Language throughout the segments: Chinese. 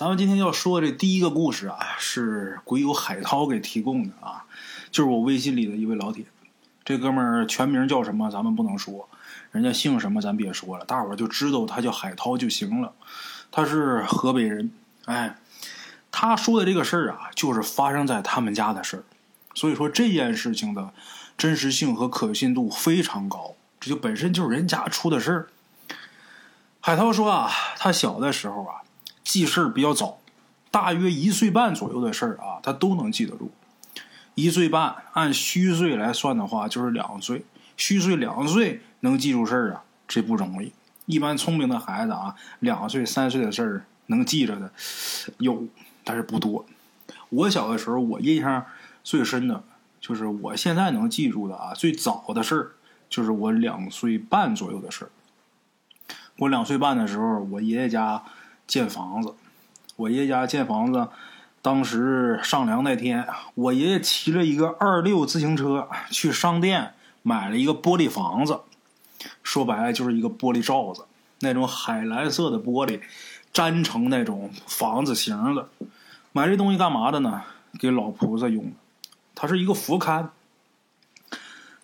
咱们今天要说的这第一个故事啊，是鬼友海涛给提供的啊，就是我微信里的一位老铁。这哥们儿全名叫什么，咱们不能说，人家姓什么咱别说了，大伙儿就知道他叫海涛就行了。他是河北人，哎，他说的这个事儿啊，就是发生在他们家的事儿，所以说这件事情的真实性和可信度非常高，这就本身就是人家出的事儿。海涛说啊，他小的时候啊，记事比较早，大约一岁半左右的事儿啊，他都能记得住。一岁半按虚岁来算的话，就是两岁。虚岁两岁能记住事儿啊，这不容易。一般聪明的孩子啊，两岁三岁的事儿能记着的有，但是不多。我小的时候，我印象最深的就是我现在能记住的啊，最早的事儿就是我两岁半左右的事儿。我两岁半的时候，我爷爷家建房子。我爷爷家建房子，当时上梁那天，我爷爷骑了一个二六自行车去商店买了一个玻璃房子，说白了就是一个玻璃罩子，那种海蓝色的玻璃，粘成那种房子型的。买这东西干嘛的呢？给老菩萨用。它是一个佛龛。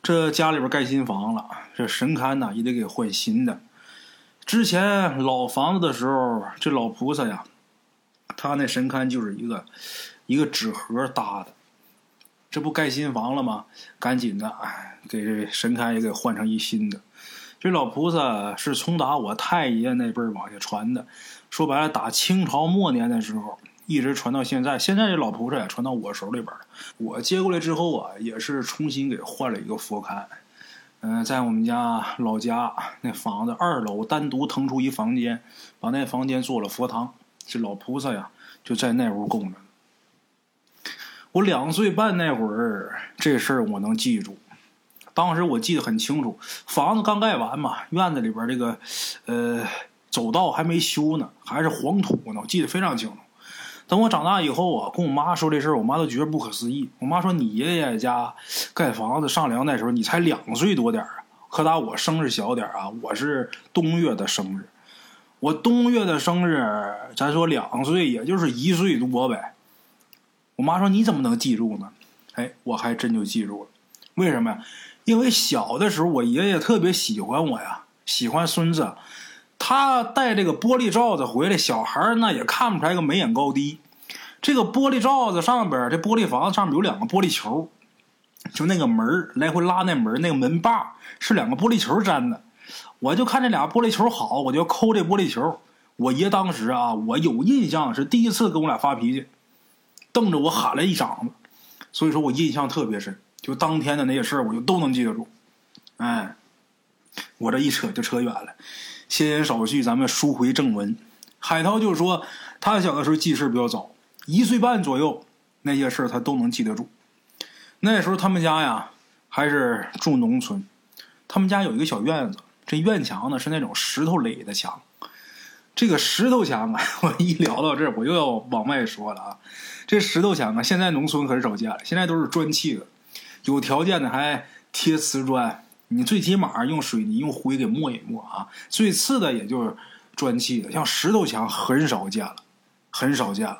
这家里边盖新房了，这神龛呢也得给换新的。之前老房子的时候，这老菩萨呀，他那神龛就是一个一个纸盒搭的。这不盖新房了吗？赶紧的，哎，给这神龛也给换成一新的。这老菩萨是从打我太爷那辈儿往下传的，说白了，打清朝末年的时候一直传到现在。现在这老菩萨也传到我手里边了。我接过来之后啊，也是重新给换了一个佛龛。嗯，在我们家老家那房子二楼单独腾出一房间，把那房间做了佛堂。这老菩萨呀，就在那屋供着。我两岁半那会儿，这事儿我能记住。当时我记得很清楚，房子刚盖完嘛，院子里边这个呃走道还没修呢，还是黄土呢，我记得非常清楚。等我长大以后啊，跟我妈说这事儿，我妈都觉得不可思议。我妈说：“你爷爷家盖房子上梁那时候，你才两岁多点儿啊，可打我生日小点儿啊。我是冬月的生日，我冬月的生日，咱说两岁，也就是一岁多呗。”我妈说：“你怎么能记住呢？”哎，我还真就记住了。为什么呀？因为小的时候，我爷爷特别喜欢我呀，喜欢孙子。他带这个玻璃罩子回来，小孩那也看不出来个眉眼高低。这个玻璃罩子上边，这玻璃房子上面有两个玻璃球，就那个门来回拉那门，那个门把是两个玻璃球粘的。我就看这俩玻璃球好，我就抠这玻璃球。我爷当时啊，我有印象是第一次跟我俩发脾气，瞪着我喊了一嗓子，所以说我印象特别深。就当天的那些事儿，我就都能记得住。哎，我这一扯就扯远了。闲言少叙，咱们书回正文。海涛就说，他小的时候记事比较早，一岁半左右，那些事他都能记得住。那时候他们家呀，还是住农村，他们家有一个小院子，这院墙呢是那种石头垒的墙。这个石头墙啊，我一聊到这儿，我又要往外说了啊。这石头墙啊，现在农村可是少见了，现在都是砖砌的，有条件的还贴瓷砖。你最起码用水泥用灰给抹一抹啊，最次的也就是砖砌的，像石头墙很少见了，很少见了。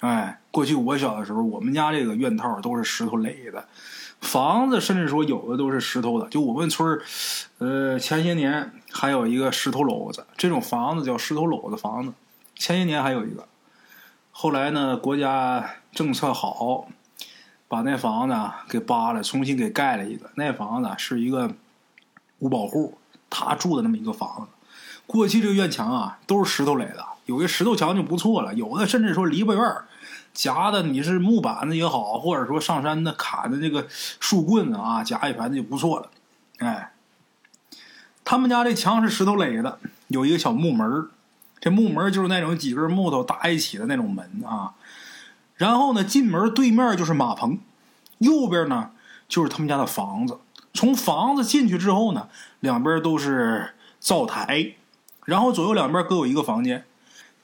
哎，过去我小的时候，我们家这个院套都是石头垒的，房子甚至说有的都是石头的。就我们村儿，呃，前些年还有一个石头篓子，这种房子叫石头篓子房子。前些年还有一个，后来呢，国家政策好。把那房子给扒了，重新给盖了一个。那房子是一个五保户，他住的那么一个房子。过去这个院墙啊，都是石头垒的，有个石头墙就不错了。有的甚至说篱笆院夹的你是木板子也好，或者说上山的砍的那个树棍子啊，夹一盘子就不错了。哎，他们家这墙是石头垒的，有一个小木门这木门就是那种几根木头搭一起的那种门啊。然后呢，进门对面就是马棚，右边呢就是他们家的房子。从房子进去之后呢，两边都是灶台，然后左右两边各有一个房间。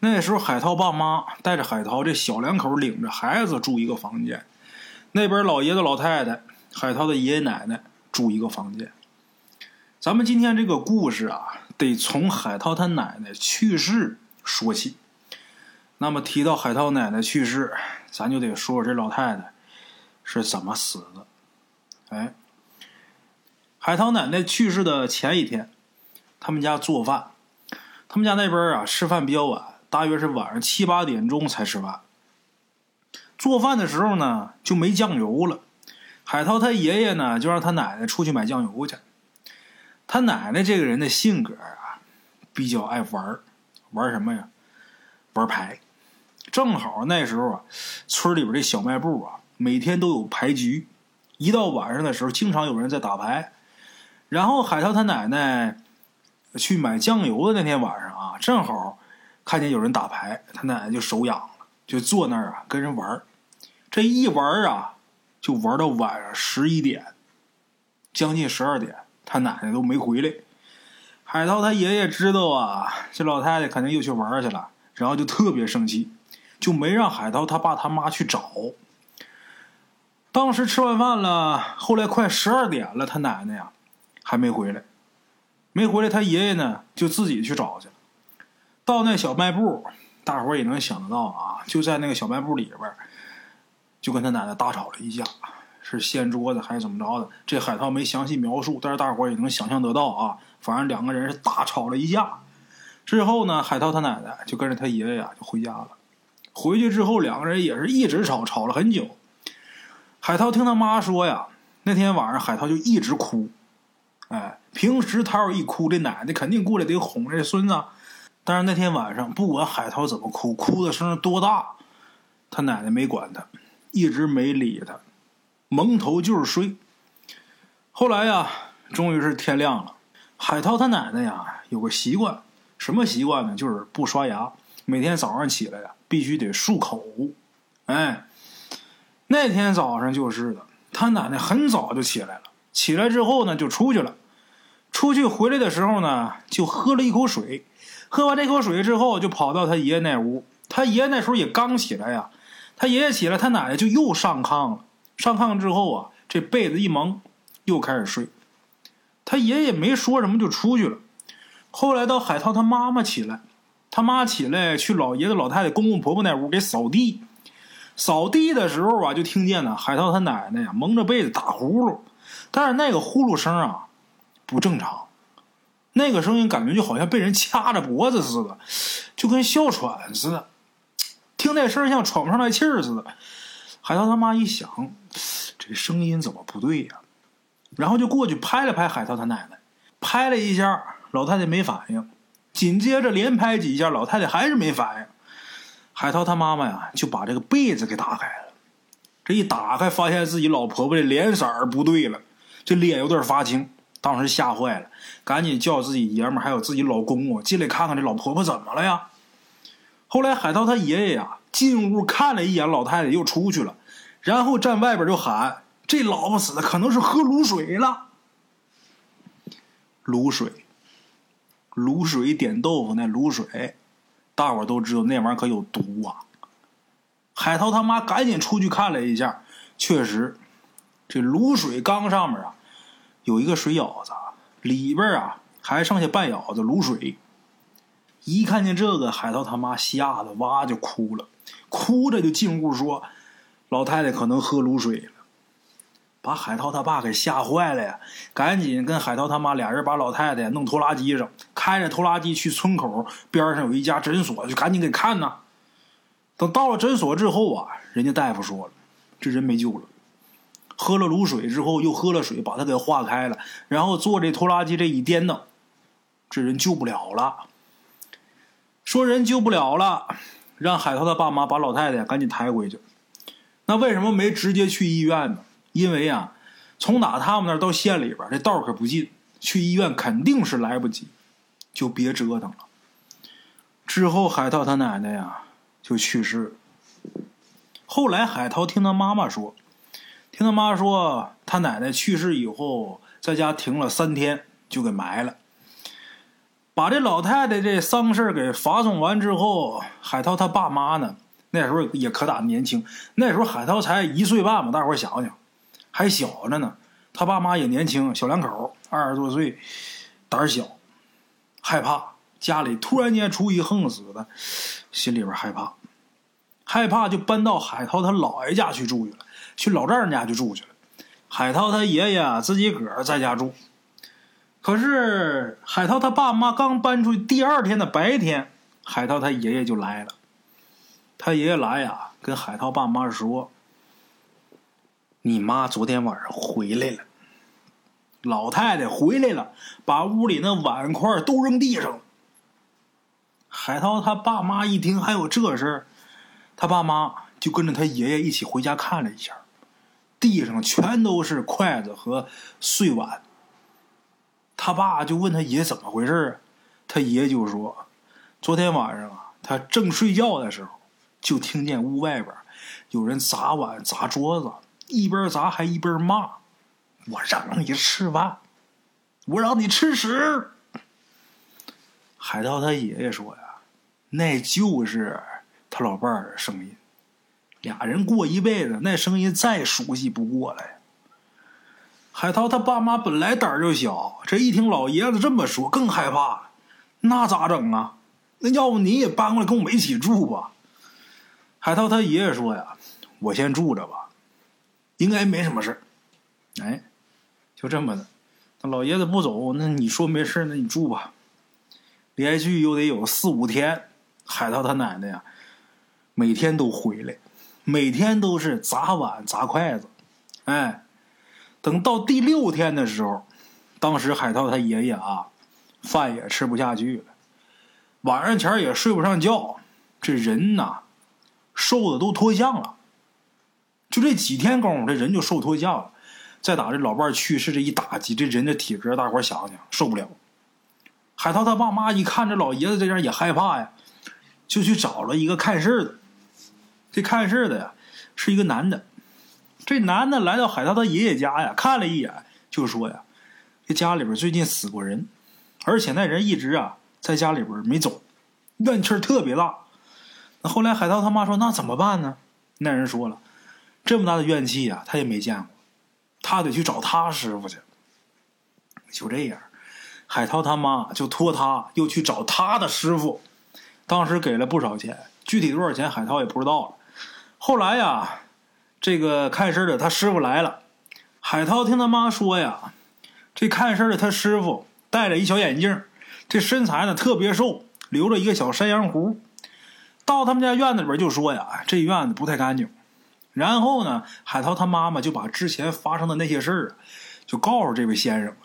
那时候海涛爸妈带着海涛这小两口领着孩子住一个房间，那边老爷子老太太、海涛的爷爷奶奶住一个房间。咱们今天这个故事啊，得从海涛他奶奶去世说起。那么提到海涛奶奶去世，咱就得说说这老太太是怎么死的。哎，海涛奶奶去世的前一天，他们家做饭，他们家那边啊吃饭比较晚，大约是晚上七八点钟才吃饭。做饭的时候呢，就没酱油了。海涛他爷爷呢，就让他奶奶出去买酱油去。他奶奶这个人的性格啊，比较爱玩玩什么呀？玩牌。正好那时候啊，村里边这小卖部啊，每天都有牌局。一到晚上的时候，经常有人在打牌。然后海涛他奶奶去买酱油的那天晚上啊，正好看见有人打牌，他奶奶就手痒了，就坐那儿啊跟人玩。这一玩啊，就玩到晚上十一点，将近十二点，他奶奶都没回来。海涛他爷爷知道啊，这老太太肯定又去玩去了，然后就特别生气。就没让海涛他爸他妈去找。当时吃完饭了，后来快十二点了，他奶奶呀还没回来，没回来，他爷爷呢就自己去找去了。到那小卖部，大伙儿也能想得到啊，就在那个小卖部里边，就跟他奶奶大吵了一架，是掀桌子还是怎么着的？这海涛没详细描述，但是大伙儿也能想象得到啊。反正两个人是大吵了一架。之后呢，海涛他奶奶就跟着他爷爷呀就回家了。回去之后，两个人也是一直吵，吵了很久。海涛听他妈说呀，那天晚上海涛就一直哭。哎，平时他要一哭，这奶奶肯定过来得哄这孙子。但是那天晚上，不管海涛怎么哭，哭的声多大，他奶奶没管他，一直没理他，蒙头就是睡。后来呀，终于是天亮了。海涛他奶奶呀，有个习惯，什么习惯呢？就是不刷牙，每天早上起来呀。必须得漱口，哎，那天早上就是的，他奶奶很早就起来了，起来之后呢就出去了，出去回来的时候呢就喝了一口水，喝完这口水之后就跑到他爷爷那屋，他爷爷那时候也刚起来呀，他爷爷起来，他奶奶就又上炕了，上炕之后啊，这被子一蒙，又开始睡，他爷爷没说什么就出去了，后来到海涛他妈妈起来。他妈起来去老爷子老太太公公婆婆那屋给扫地，扫地的时候啊，就听见呢海涛他奶奶呀蒙着被子打呼噜，但是那个呼噜声啊不正常，那个声音感觉就好像被人掐着脖子似的，就跟哮喘似的，听那声像喘不上来气似的。海涛他妈一想，这声音怎么不对呀？然后就过去拍了拍海涛他奶奶，拍了一下，老太太没反应。紧接着连拍几下，老太太还是没反应。海涛他妈妈呀，就把这个被子给打开了。这一打开，发现自己老婆婆的脸色儿不对了，这脸有点发青。当时吓坏了，赶紧叫自己爷们还有自己老公啊进来看看这老婆婆怎么了呀。后来海涛他爷爷呀进屋看了一眼老太太，又出去了，然后站外边就喊：“这老婆死的可能是喝卤水了，卤水。”卤水点豆腐，那卤水，大伙都知道那玩意儿可有毒啊！海涛他妈赶紧出去看了一下，确实，这卤水缸上面啊有一个水舀子，里边啊还剩下半舀子卤水。一看见这个，海涛他妈吓得哇就哭了，哭着就进屋说：“老太太可能喝卤水。”把海涛他爸给吓坏了呀！赶紧跟海涛他妈俩人把老太太弄拖拉机上，开着拖拉机去村口边上有一家诊所，就赶紧给看呐。等到了诊所之后啊，人家大夫说了，这人没救了。喝了卤水之后，又喝了水，把他给化开了，然后坐这拖拉机这一颠倒，这人救不了了。说人救不了了，让海涛他爸妈把老太太赶紧抬回去。那为什么没直接去医院呢？因为啊，从打他们那儿到县里边，这道可不近，去医院肯定是来不及，就别折腾了。之后，海涛他奶奶呀就去世。后来，海涛听他妈妈说，听他妈说，他奶奶去世以后，在家停了三天，就给埋了。把这老太太这丧事给发送完之后，海涛他爸妈呢，那时候也可打年轻，那时候海涛才一岁半嘛，大伙想想。还小着呢，他爸妈也年轻，小两口二十多岁，胆小，害怕家里突然间出一横死的，心里边害怕。害怕就搬到海涛他姥爷家去住去了，去老丈人家去住去了。海涛他爷爷自己个儿在家住。可是海涛他爸妈刚搬出去第二天的白天，海涛他爷爷就来了。他爷爷来呀，跟海涛爸妈说：“你妈昨天晚上回来了。”老太太回来了，把屋里那碗筷都扔地上了。海涛他爸妈一听还有这事儿，他爸妈就跟着他爷爷一起回家看了一下，地上全都是筷子和碎碗。他爸就问他爷怎么回事啊？他爷就说：昨天晚上啊，他正睡觉的时候，就听见屋外边有人砸碗砸桌子，一边砸还一边骂。我让你吃饭，我让你吃屎。海涛他爷爷说呀，那就是他老伴儿的声音。俩人过一辈子，那声音再熟悉不过了呀。海涛他爸妈本来胆儿就小，这一听老爷子这么说，更害怕。那咋整啊？那要不你也搬过来跟我们一起住吧？海涛他爷爷说呀：“我先住着吧，应该没什么事哎。就这么的，老爷子不走，那你说没事那你住吧。连续又得有四五天，海涛他奶奶呀，每天都回来，每天都是砸碗砸筷子。哎，等到第六天的时候，当时海涛他爷爷啊，饭也吃不下去了，晚上前也睡不上觉，这人呐，瘦的都脱相了。就这几天功夫，这人就瘦脱相了。再打这老伴去世这一打击，这人的体格，大伙想想受不了。海涛他爸妈一看这老爷子这样也害怕呀，就去找了一个看事的。这看事的呀，是一个男的。这男的来到海涛他爷爷家呀，看了一眼，就说呀：“这家里边最近死过人，而且那人一直啊在家里边没走，怨气特别大。”那后来海涛他妈说：“那怎么办呢？”那人说了：“这么大的怨气呀，他也没见过。”他得去找他师傅去。就这样，海涛他妈就托他又去找他的师傅。当时给了不少钱，具体多少钱海涛也不知道了。后来呀，这个看事的他师傅来了，海涛听他妈说呀，这看事的他师傅戴了一小眼镜，这身材呢特别瘦，留着一个小山羊胡。到他们家院子里边就说呀，这院子不太干净。然后呢，海涛他妈妈就把之前发生的那些事儿，就告诉这位先生了。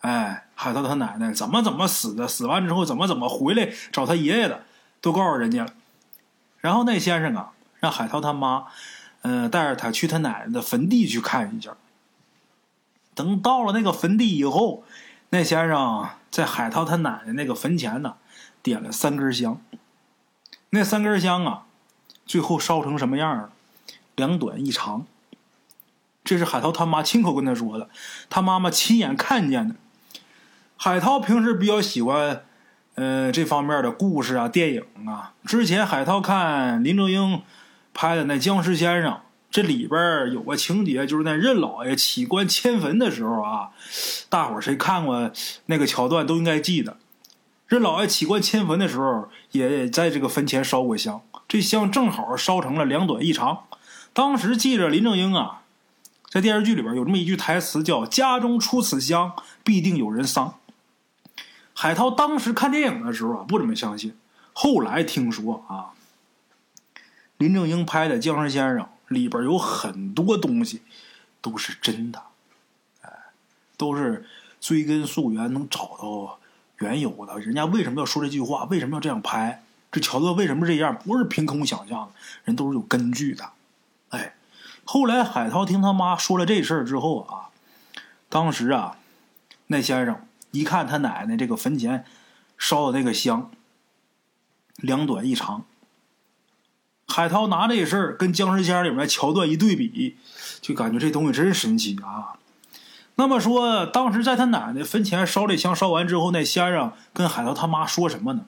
哎，海涛他奶奶怎么怎么死的，死完之后怎么怎么回来找他爷爷的，都告诉人家了。然后那先生啊，让海涛他妈，嗯，带着他去他奶奶的坟地去看一下。等到了那个坟地以后，那先生在海涛他奶奶那个坟前呢，点了三根香。那三根香啊，最后烧成什么样了？两短一长，这是海涛他妈亲口跟他说的，他妈妈亲眼看见的。海涛平时比较喜欢，呃，这方面的故事啊、电影啊。之前海涛看林正英拍的那《僵尸先生》，这里边有个情节，就是那任老爷起棺迁坟的时候啊，大伙谁看过那个桥段都应该记得。任老爷起棺迁坟的时候，也在这个坟前烧过香，这香正好烧成了两短一长。当时记着林正英啊，在电视剧里边有这么一句台词，叫“家中出此香，必定有人丧”。海涛当时看电影的时候啊，不怎么相信。后来听说啊，林正英拍的《僵尸先生》里边有很多东西都是真的，哎，都是追根溯源能找到缘由的。人家为什么要说这句话？为什么要这样拍？这桥段为什么这样？不是凭空想象的，人都是有根据的。后来海涛听他妈说了这事儿之后啊，当时啊，那先生一看他奶奶这个坟前烧的那个香，两短一长。海涛拿这事儿跟《僵尸仙》里面桥段一对比，就感觉这东西真神奇啊。那么说，当时在他奶奶坟前烧这香烧完之后，那先生跟海涛他妈说什么呢？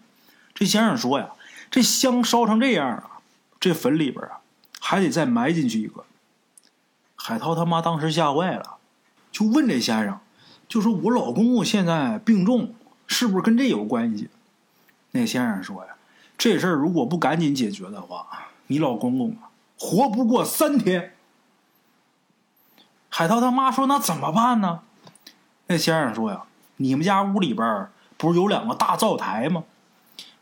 这先生说呀：“这香烧成这样啊，这坟里边啊。”还得再埋进去一个。海涛他妈当时吓坏了，就问这先生，就说我老公公现在病重，是不是跟这有关系？那先生说呀，这事儿如果不赶紧解决的话，你老公公，活不过三天。”海涛他妈说：“那怎么办呢？”那先生说：“呀，你们家屋里边不是有两个大灶台吗？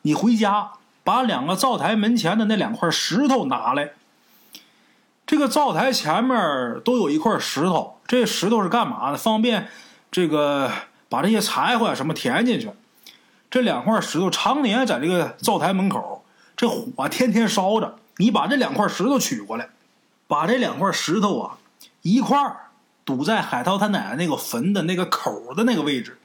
你回家把两个灶台门前的那两块石头拿来。这个灶台前面都有一块石头，这石头是干嘛的？方便这个把这些柴火什么填进去。这两块石头常年在这个灶台门口，这火天天烧着。你把这两块石头取过来，把这两块石头啊一块。”堵在海涛他奶奶那个坟的那个口的那个位置，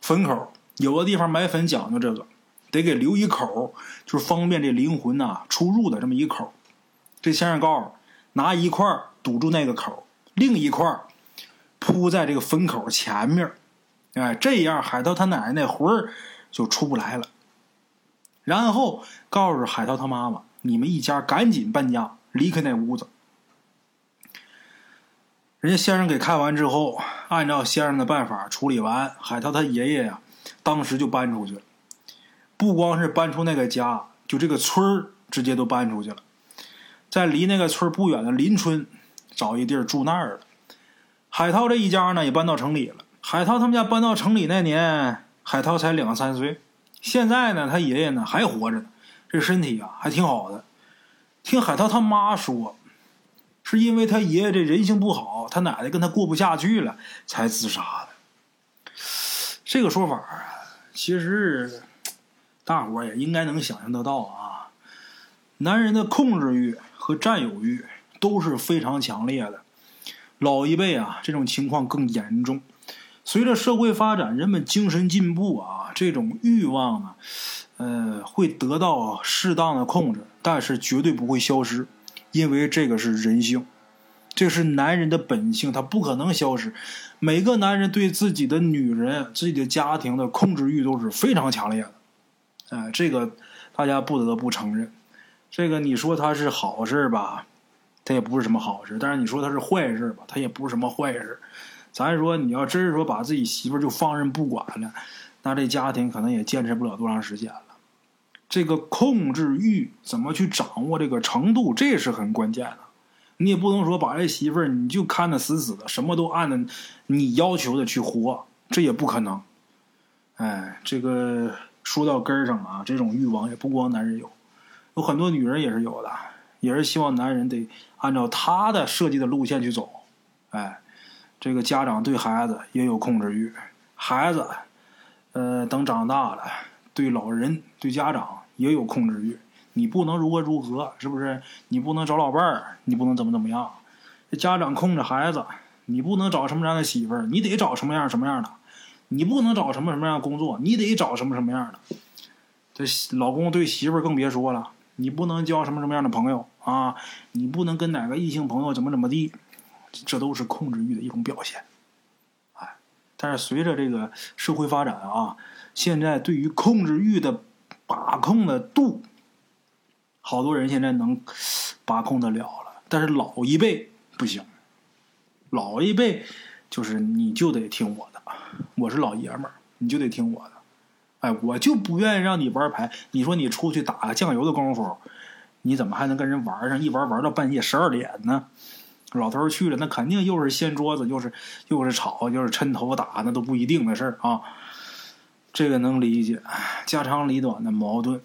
坟口有个地方埋坟讲究这个，得给留一口，就是方便这灵魂呐出入的这么一口。这先生告诉，拿一块堵住那个口，另一块铺在这个坟口前面，哎，这样海涛他奶奶那魂儿就出不来了。然后告诉海涛他妈妈，你们一家赶紧搬家，离开那屋子。人家先生给看完之后，按照先生的办法处理完，海涛他爷爷呀，当时就搬出去了。不光是搬出那个家，就这个村儿直接都搬出去了，在离那个村不远的邻村找一地儿住那儿了。海涛这一家呢也搬到城里了。海涛他们家搬到城里那年，海涛才两三岁。现在呢，他爷爷呢还活着呢，这身体啊还挺好的。听海涛他妈说。是因为他爷爷这人性不好，他奶奶跟他过不下去了，才自杀的。这个说法啊，其实大伙也应该能想象得到啊。男人的控制欲和占有欲都是非常强烈的。老一辈啊，这种情况更严重。随着社会发展，人们精神进步啊，这种欲望啊，呃，会得到适当的控制，但是绝对不会消失。因为这个是人性，这是男人的本性，他不可能消失。每个男人对自己的女人、自己的家庭的控制欲都是非常强烈的。哎，这个大家不得不承认。这个你说他是好事吧，他也不是什么好事；但是你说他是坏事吧，他也不是什么坏事。咱说你要真是说把自己媳妇就放任不管了，那这家庭可能也坚持不了多长时间了。这个控制欲怎么去掌握这个程度，这是很关键的。你也不能说把这媳妇儿你就看得死死的，什么都按着你要求的去活，这也不可能。哎，这个说到根儿上啊，这种欲望也不光男人有，有很多女人也是有的，也是希望男人得按照她的设计的路线去走。哎，这个家长对孩子也有控制欲，孩子，呃，等长大了。对老人、对家长也有控制欲，你不能如何如何，是不是？你不能找老伴儿，你不能怎么怎么样。这家长控制孩子，你不能找什么样的媳妇儿，你得找什么样什么样的。你不能找什么什么样的工作，你得找什么什么样的。这老公对媳妇儿更别说了，你不能交什么什么样的朋友啊，你不能跟哪个异性朋友怎么怎么地，这都是控制欲的一种表现。哎，但是随着这个社会发展啊。现在对于控制欲的把控的度，好多人现在能把控得了了，但是老一辈不行。老一辈就是你就得听我的，我是老爷们儿，你就得听我的。哎，我就不愿意让你玩牌。你说你出去打酱油的功夫，你怎么还能跟人玩上？一玩玩到半夜十二点呢？老头去了，那肯定又是掀桌子，又是又是吵，又是抻头打，那都不一定的事儿啊。这个能理解，家长里短的矛盾。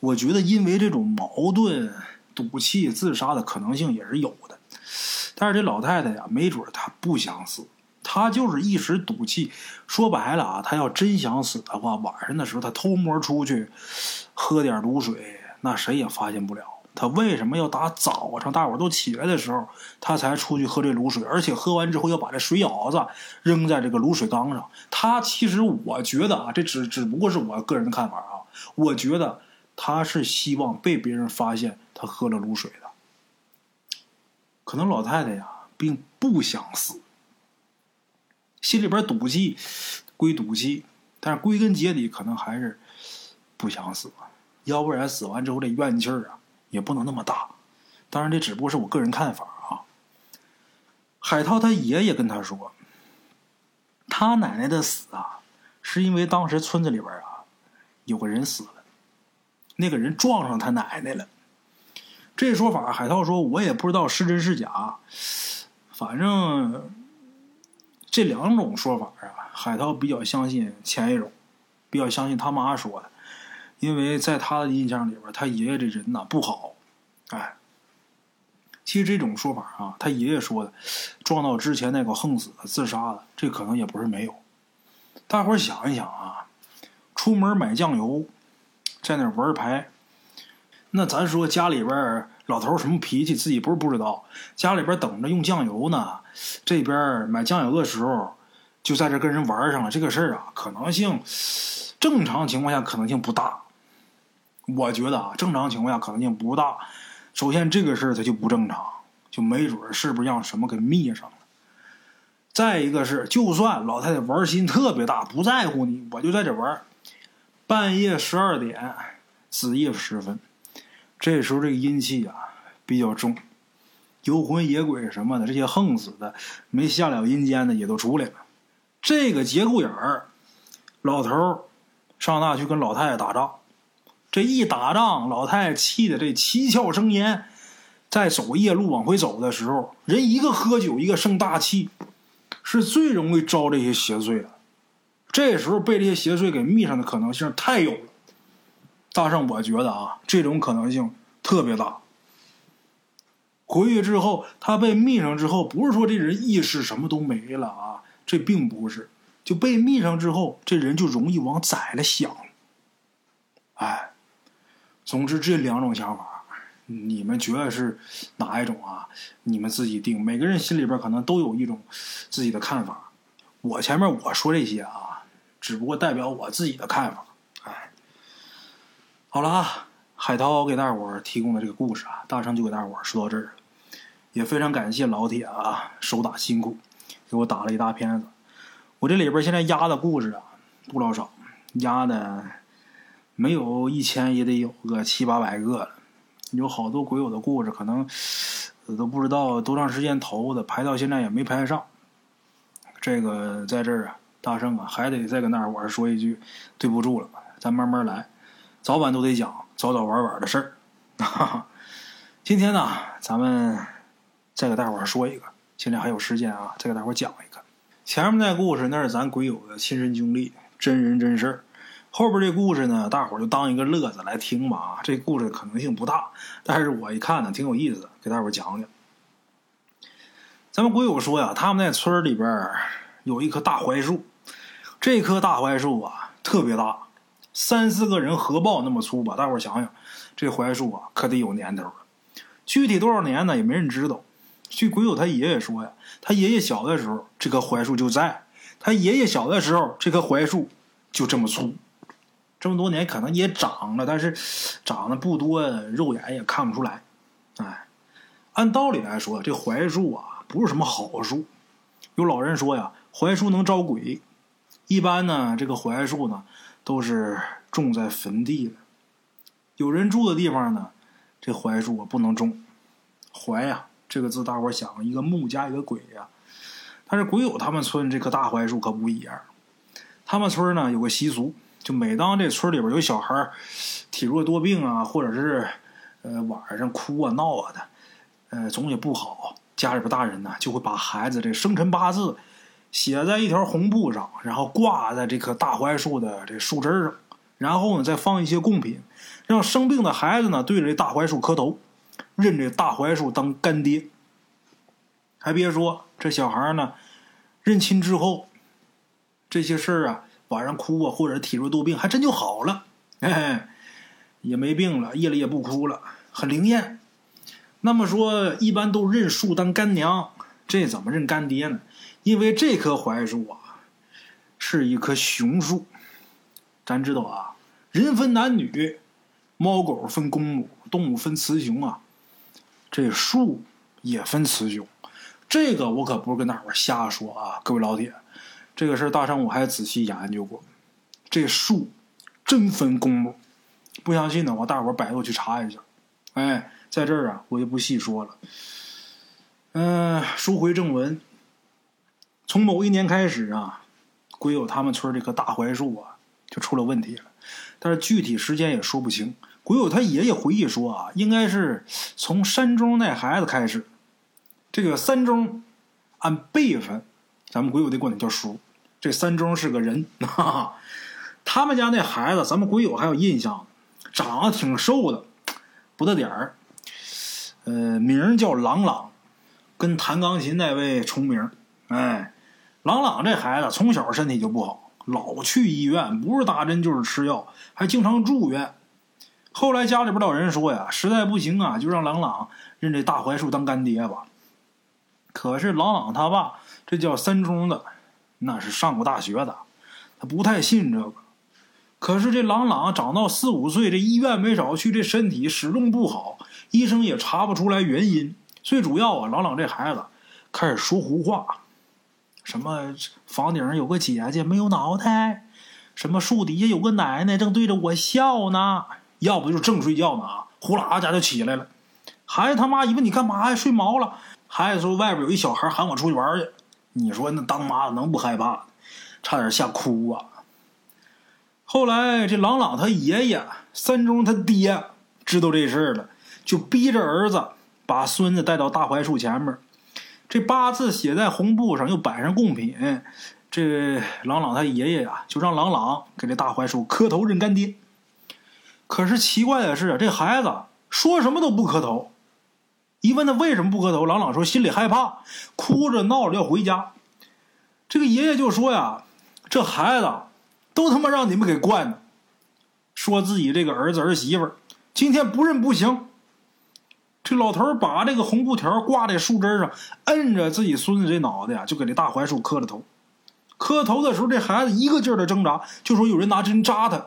我觉得因为这种矛盾赌气自杀的可能性也是有的，但是这老太太呀，没准她不想死，他就是一时赌气。说白了啊，他要真想死的话，晚上的时候他偷摸出去喝点卤水，那谁也发现不了。他为什么要打早上大伙都起来的时候，他才出去喝这卤水？而且喝完之后要把这水舀子扔在这个卤水缸上。他其实我觉得啊，这只只不过是我个人的看法啊。我觉得他是希望被别人发现他喝了卤水的。可能老太太呀，并不想死，心里边赌气归赌气，但是归根结底可能还是不想死。要不然死完之后这怨气儿啊。也不能那么大，当然这只不过是我个人看法啊。海涛他爷爷跟他说，他奶奶的死啊，是因为当时村子里边啊有个人死了，那个人撞上他奶奶了，这说法，海涛说我也不知道是真是假，反正这两种说法啊，海涛比较相信前一种，比较相信他妈说的，因为在他的印象里边，他爷爷这人呐不好，哎。其实这种说法啊，他爷爷说的，撞到之前那个横死的、自杀的，这可能也不是没有。大伙想一想啊，出门买酱油，在那玩牌，那咱说家里边老头什么脾气，自己不是不知道。家里边等着用酱油呢，这边买酱油的时候，就在这跟人玩上了。这个事儿啊，可能性正常情况下可能性不大。我觉得啊，正常情况下可能性不大。首先，这个事儿它就不正常，就没准是不是让什么给密上了。再一个是，就算老太太玩心特别大，不在乎你，我就在这玩。半夜十二点，子夜时分，这时候这个阴气啊比较重，游魂野鬼什么的，这些横死的没下了阴间的也都出来了。这个节骨眼儿，老头上那去跟老太太打仗。这一打仗，老太太气的这七窍生烟，在走夜路往回走的时候，人一个喝酒，一个生大气，是最容易招这些邪祟的。这时候被这些邪祟给密上的可能性太有了。大圣，我觉得啊，这种可能性特别大。回去之后，他被密上之后，不是说这人意识什么都没了啊，这并不是，就被密上之后，这人就容易往窄了想。哎。总之，这两种想法，你们觉得是哪一种啊？你们自己定。每个人心里边可能都有一种自己的看法。我前面我说这些啊，只不过代表我自己的看法。好了啊，海涛给大伙提供的这个故事啊，大圣就给大伙说到这儿了。也非常感谢老铁啊，手打辛苦，给我打了一大片子。我这里边现在压的故事啊，不老少，压的。没有一千也得有个七八百个了，有好多鬼友的故事，可能都不知道多长时间投的，排到现在也没排上。这个在这儿啊，大圣啊，还得再跟大伙说一句，对不住了，咱慢慢来，早晚都得讲，早早晚晚的事儿。今天呢，咱们再给大伙儿说一个，现在还有时间啊，再给大伙儿讲一个。前面那故事那是咱鬼友的亲身经历，真人真事儿。后边这故事呢，大伙儿就当一个乐子来听吧啊！这故事可能性不大，但是我一看呢，挺有意思，给大伙儿讲讲。咱们鬼友说呀，他们那村里边有一棵大槐树，这棵大槐树啊特别大，三四个人合抱那么粗吧。大伙儿想想，这槐树啊可得有年头了。具体多少年呢，也没人知道。据鬼友他爷爷说呀，他爷爷小的时候这棵槐树就在，他爷爷小的时候这棵槐树就这么粗。这么多年可能也长了，但是长得不多，肉眼也看不出来。哎，按道理来说，这槐树啊不是什么好树。有老人说呀，槐树能招鬼。一般呢，这个槐树呢都是种在坟地的，有人住的地方呢，这槐树啊不能种。槐呀，这个字大伙想，一个木加一个鬼呀。但是鬼友他们村这棵大槐树可不一样，他们村呢有个习俗。就每当这村里边有小孩体弱多病啊，或者是呃晚上哭啊闹啊的，呃总也不好，家里边大人呢就会把孩子这生辰八字写在一条红布上，然后挂在这棵大槐树的这树枝上，然后呢再放一些贡品，让生病的孩子呢对着这大槐树磕头，认这大槐树当干爹。还别说，这小孩呢认亲之后，这些事儿啊。晚上哭啊，或者体弱多病，还真就好了，哎，也没病了，夜里也不哭了，很灵验。那么说，一般都认树当干娘，这怎么认干爹呢？因为这棵槐树啊，是一棵雄树。咱知道啊，人分男女，猫狗分公母，动物分雌雄啊，这树也分雌雄。这个我可不是跟大伙瞎说啊，各位老铁。这个事儿，大圣我还仔细研究过，这树真分公母。不相信的话，大伙百度去查一下。哎，在这儿啊，我就不细说了。嗯，书回正文。从某一年开始啊，鬼友他们村这棵大槐树啊就出了问题了，但是具体时间也说不清。鬼友他爷爷回忆说啊，应该是从山中那孩子开始。这个三中按辈分，咱们鬼友得管他叫叔。这三中是个人，哈哈。他们家那孩子，咱们鬼友还有印象，长得挺瘦的，不大点儿。呃，名叫朗朗，跟弹钢琴那位重名。哎，朗朗这孩子从小身体就不好，老去医院，不是打针就是吃药，还经常住院。后来家里边老人说呀，实在不行啊，就让朗朗认这大槐树当干爹吧。可是朗朗他爸这叫三中的，那是上过大学的，他不太信这个。可是这朗朗长到四五岁，这医院没少去，这身体始终不好，医生也查不出来原因。最主要啊，朗朗这孩子开始说胡话，什么房顶上有个姐姐没有脑袋，什么树底下有个奶奶正对着我笑呢，要不就正睡觉呢啊，呼啦家就起来了。孩子他妈一问你干嘛呀？睡毛了。孩子说外边有一小孩喊我出去玩去，你说那当妈的能不害怕？差点吓哭啊！后来，这朗朗他爷爷三中他爹知道这事儿了，就逼着儿子把孙子带到大槐树前面，这八字写在红布上，又摆上贡品。这朗朗他爷爷呀，就让朗朗给这大槐树磕头认干爹。可是奇怪的是，这孩子说什么都不磕头。一问他为什么不磕头，朗朗说心里害怕，哭着闹着要回家。这个爷爷就说呀，这孩子。都他妈让你们给惯的，说自己这个儿子儿媳妇儿今天不认不行。这老头把这个红布条挂在树枝上，摁着自己孙子这脑袋呀，就给这大槐树磕了头。磕头的时候，这孩子一个劲儿的挣扎，就说有人拿针扎他。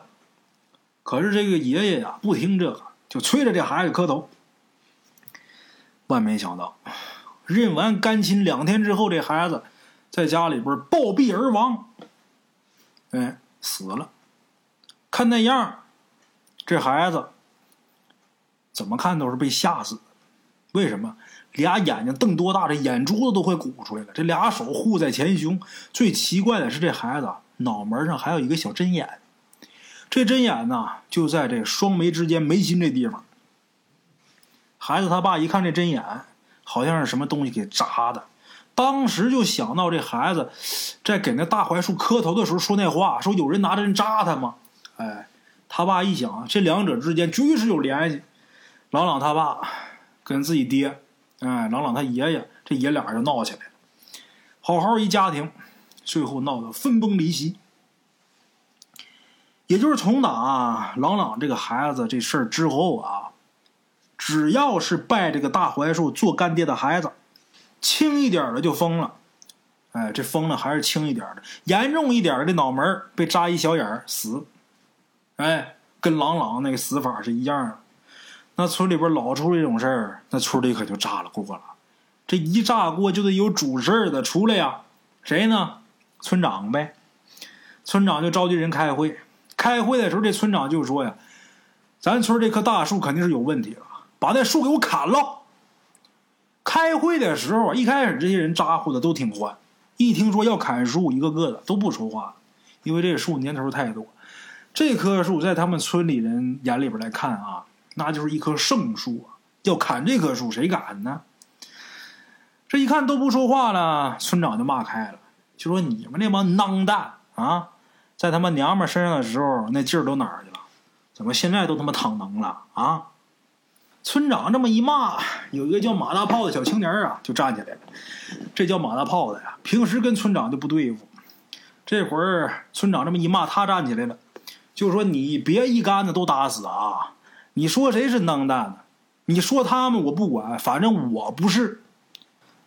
可是这个爷爷呀不听这个，就催着这孩子磕头。万没想到，认完干亲两天之后，这孩子在家里边暴毙而亡。哎。死了，看那样，这孩子怎么看都是被吓死。为什么？俩眼睛瞪多大，这眼珠子都快鼓出来了。这俩手护在前胸。最奇怪的是，这孩子脑门上还有一个小针眼，这针眼呢就在这双眉之间眉心这地方。孩子他爸一看这针眼，好像是什么东西给扎的。当时就想到这孩子在给那大槐树磕头的时候说那话，说有人拿针扎他吗？哎，他爸一想，这两者之间绝对是有联系。朗朗他爸跟自己爹，哎，朗朗他爷爷，这爷俩就闹起来了。好好一家庭，最后闹得分崩离析。也就是从打朗朗这个孩子这事儿之后啊，只要是拜这个大槐树做干爹的孩子。轻一点的就疯了，哎，这疯了还是轻一点的，严重一点的脑门被扎一小眼死，哎，跟朗朗那个死法是一样的。那村里边老出这种事儿，那村里可就炸了锅了。这一炸锅就得有主事儿的出来呀，谁呢？村长呗。村长就召集人开会，开会的时候这村长就说呀：“咱村这棵大树肯定是有问题了，把那树给我砍了。”开会的时候，一开始这些人咋呼的都挺欢，一听说要砍树，一个个的都不说话，因为这树年头太多。这棵树在他们村里人眼里边来看啊，那就是一棵圣树啊，要砍这棵树谁敢呢？这一看都不说话了，村长就骂开了，就说你们那帮孬蛋啊，在他妈娘们身上的时候那劲儿都哪儿去了？怎么现在都他妈躺能了啊？村长这么一骂，有一个叫马大炮的小青年啊，就站起来了。这叫马大炮的呀，平时跟村长就不对付。这会儿村长这么一骂，他站起来了，就说：“你别一竿子都打死啊！你说谁是能蛋呢？你说他们我不管，反正我不是。”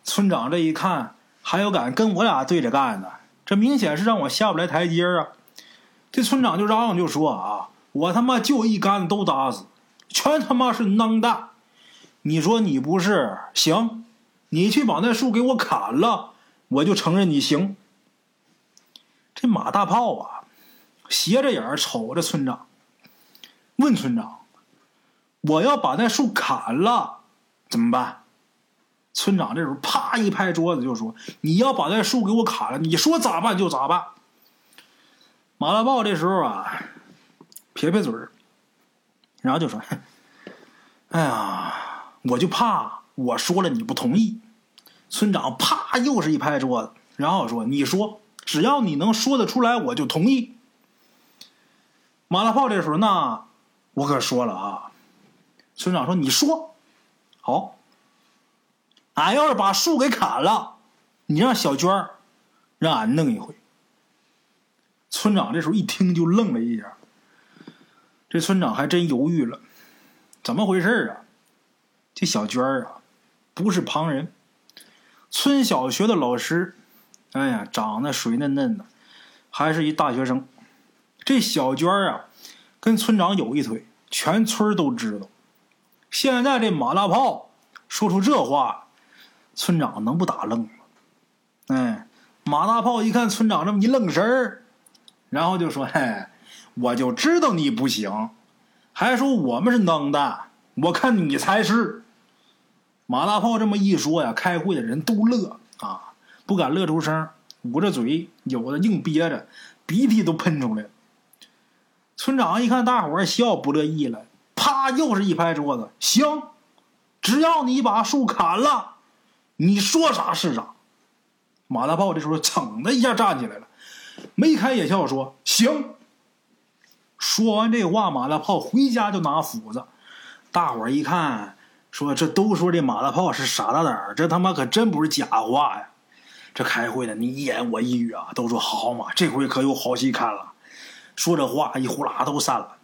村长这一看，还有敢跟我俩对着干的，这明显是让我下不来台阶啊！这村长就嚷嚷就说：“啊，我他妈就一杆子都打死。”全他妈是能蛋！你说你不是行，你去把那树给我砍了，我就承认你行。这马大炮啊，斜着眼瞅着村长，问村长：“我要把那树砍了，怎么办？”村长这时候啪一拍桌子就说：“你要把那树给我砍了，你说咋办就咋办。”马大炮这时候啊，撇撇嘴儿。然后就说：“ 哎呀，我就怕我说了你不同意。”村长啪又是一拍桌子，然后说：“你说，只要你能说得出来，我就同意。”马大炮这时候，那我可说了啊。村长说：“你说，好。俺要是把树给砍了，你让小娟儿让俺弄一回。”村长这时候一听就愣了一下。这村长还真犹豫了，怎么回事啊？这小娟儿啊，不是旁人，村小学的老师。哎呀，长得水嫩嫩的，还是一大学生。这小娟儿啊，跟村长有一腿，全村都知道。现在这马大炮说出这话，村长能不打愣吗？哎，马大炮一看村长这么一愣神儿，然后就说：“嘿。”我就知道你不行，还说我们是能的，我看你才是。马大炮这么一说呀，开会的人都乐啊，不敢乐出声，捂着嘴，有的硬憋着，鼻涕都喷出来了。村长一看大伙儿笑，不乐意了，啪，又是一拍桌子，行，只要你把树砍了，你说啥是啥。马大炮这时候噌的一下站起来了，眉开眼笑说：“行。”说完这话，马大炮回家就拿斧子。大伙儿一看，说：“这都说这马大炮是傻大胆儿，这他妈可真不是假话呀！”这开会的你一言我一语啊，都说：“好嘛，这回可有好戏看了。”说这话一呼啦都散了。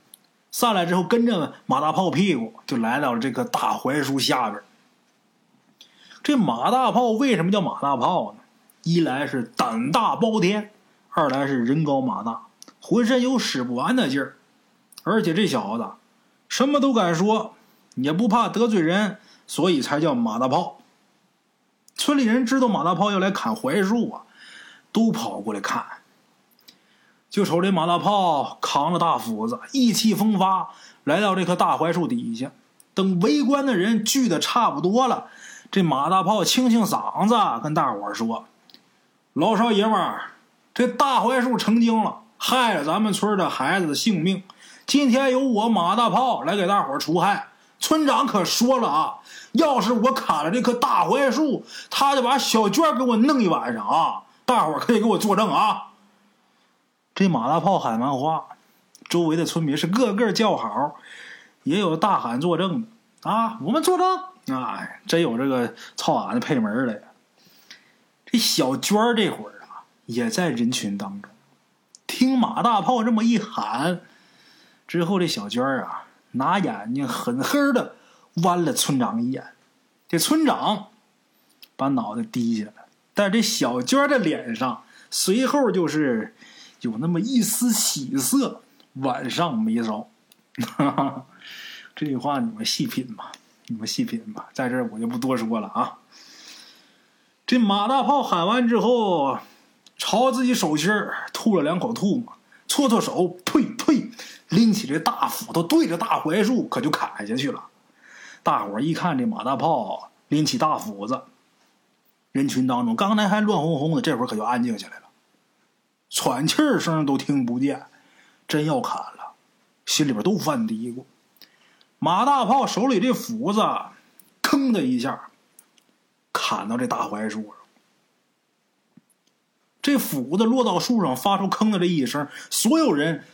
上来之后，跟着马大炮屁股就来到了这棵大槐树下边。这马大炮为什么叫马大炮呢？一来是胆大包天，二来是人高马大。浑身有使不完的劲儿，而且这小子什么都敢说，也不怕得罪人，所以才叫马大炮。村里人知道马大炮要来砍槐树啊，都跑过来看。就瞅这马大炮扛着大斧子，意气风发，来到这棵大槐树底下。等围观的人聚的差不多了，这马大炮清清嗓子，跟大伙儿说：“老少爷们儿，这大槐树成精了。”害了咱们村的孩子的性命，今天由我马大炮来给大伙除害。村长可说了啊，要是我砍了这棵大槐树，他就把小娟给我弄一晚上啊！大伙可以给我作证啊！这马大炮喊完话，周围的村民是个个叫好，也有大喊作证的啊！我们作证啊！真有这个操俺的配门的！这小娟这会儿啊，也在人群当中。听马大炮这么一喊，之后这小娟啊，拿眼睛狠狠的剜了村长一眼。这村长把脑袋低下来，但这小娟的脸上随后就是有那么一丝喜色，晚上眉梢。这句话你们细品吧，你们细品吧，在这儿我就不多说了啊。这马大炮喊完之后。朝自己手心吐了两口唾沫，搓搓手，呸呸，拎起这大斧头，对着大槐树可就砍下去了。大伙儿一看，这马大炮拎起大斧子，人群当中刚才还乱哄哄的，这会儿可就安静下来了，喘气儿声都听不见。真要砍了，心里边都犯嘀咕。马大炮手里这斧子，吭的一下，砍到这大槐树上。这斧子落到树上，发出“吭”的这一声，所有人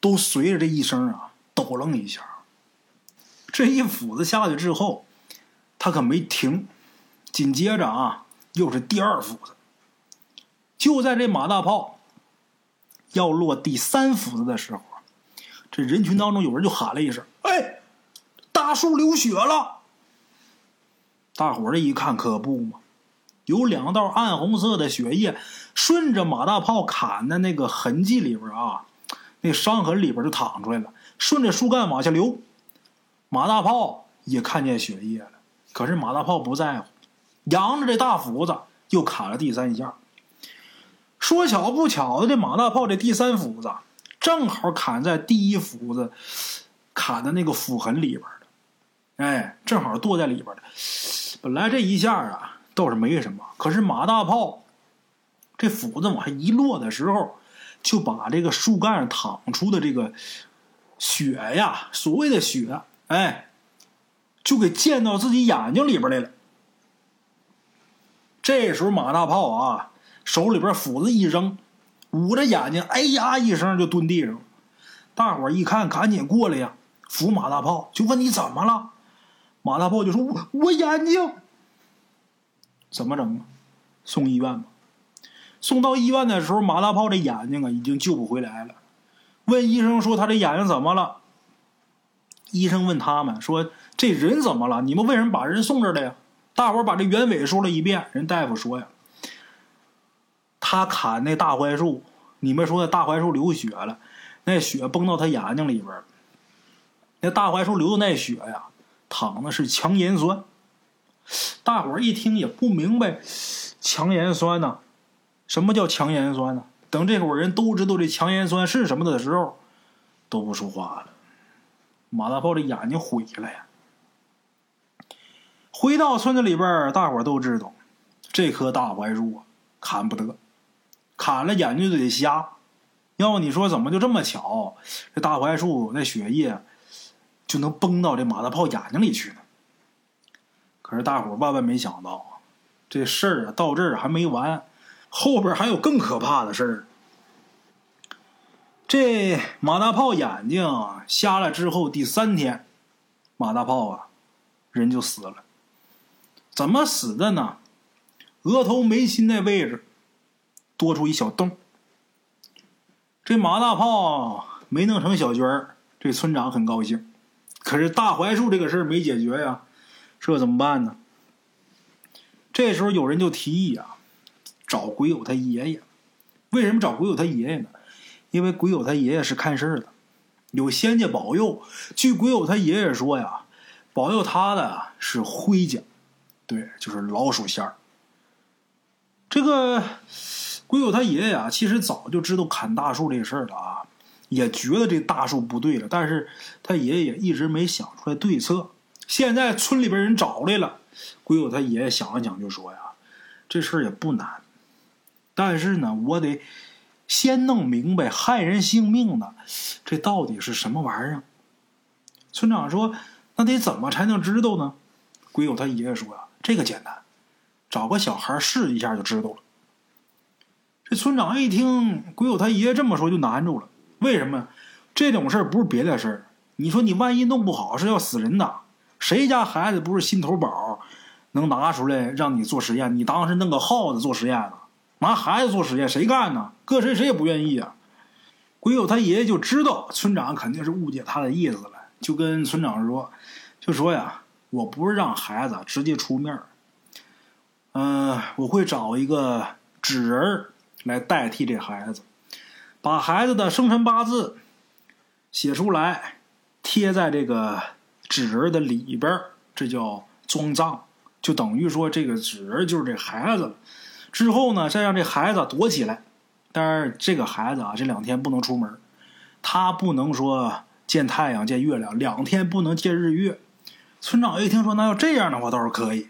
都随着这一声啊抖楞一下。这一斧子下去之后，他可没停，紧接着啊又是第二斧子。就在这马大炮要落第三斧子的时候，这人群当中有人就喊了一声：“哎，大树流血了！”大伙儿这一看，可不嘛。有两道暗红色的血液顺着马大炮砍的那个痕迹里边啊，那伤痕里边就淌出来了，顺着树干往下流。马大炮也看见血液了，可是马大炮不在乎，扬着这大斧子又砍了第三下。说巧不巧的，这马大炮这第三斧子正好砍在第一斧子砍的那个斧痕里边的，哎，正好剁在里边的。本来这一下啊。倒是没什么，可是马大炮这斧子往下一落的时候，就把这个树干上淌出的这个血呀，所谓的血，哎，就给溅到自己眼睛里边来了。这时候马大炮啊，手里边斧子一扔，捂着眼睛，哎呀一声就蹲地上了。大伙一看，赶紧过来呀，扶马大炮，就问你怎么了。马大炮就说：“我我眼睛怎么整啊？送医院吧。”送到医院的时候，马大炮这眼睛啊已经救不回来了。问医生说：“他这眼睛怎么了？”医生问他们说：“这人怎么了？你们为什么把人送这来呀？”大伙把这原委说了一遍。人大夫说呀：“他砍那大槐树，你们说那大槐树流血了，那血崩到他眼睛里边那大槐树流的那血呀。”淌的是强盐酸，大伙儿一听也不明白，强盐酸呢？什么叫强盐酸呢？等这伙人都知道这强盐酸是什么的时候，都不说话了。马大炮这眼睛毁了呀！回到村子里边，大伙儿都知道，这棵大槐树啊，砍不得，砍了眼睛就得瞎。要不你说怎么就这么巧？这大槐树那血液。就能崩到这马大炮眼睛里去呢。可是大伙万万没想到，这事儿啊到这儿还没完，后边还有更可怕的事儿。这马大炮眼睛瞎了之后，第三天，马大炮啊人就死了。怎么死的呢？额头眉心那位置多出一小洞。这马大炮没弄成小娟儿，这村长很高兴。可是大槐树这个事儿没解决呀，这怎么办呢？这时候有人就提议啊，找鬼友他爷爷。为什么找鬼友他爷爷呢？因为鬼友他爷爷是看事儿的，有仙家保佑。据鬼友他爷爷说呀，保佑他的是灰家，对，就是老鼠仙儿。这个鬼友他爷爷啊，其实早就知道砍大树这事儿了啊。也觉得这大树不对了，但是他爷爷也一直没想出来对策。现在村里边人找来了，鬼友他爷爷想了想就说呀：“这事儿也不难，但是呢，我得先弄明白害人性命的这到底是什么玩意儿。”村长说：“那得怎么才能知道呢？”鬼友他爷爷说呀：“这个简单，找个小孩试一下就知道了。”这村长一听鬼友他爷爷这么说，就难住了。为什么？这种事儿不是别的事儿。你说你万一弄不好，是要死人的。谁家孩子不是心头宝，能拿出来让你做实验？你当时弄个耗子做实验呢？拿孩子做实验，谁干呢？搁谁谁也不愿意啊。鬼友他爷爷就知道村长肯定是误解他的意思了，就跟村长说：“就说呀，我不是让孩子直接出面嗯，我会找一个纸人来代替这孩子。”把孩子的生辰八字写出来，贴在这个纸人的里边这叫装葬，就等于说这个纸人就是这孩子了。之后呢，再让这孩子躲起来，但是这个孩子啊，这两天不能出门，他不能说见太阳见月亮，两天不能见日月。村长一听说，那要这样的话倒是可以，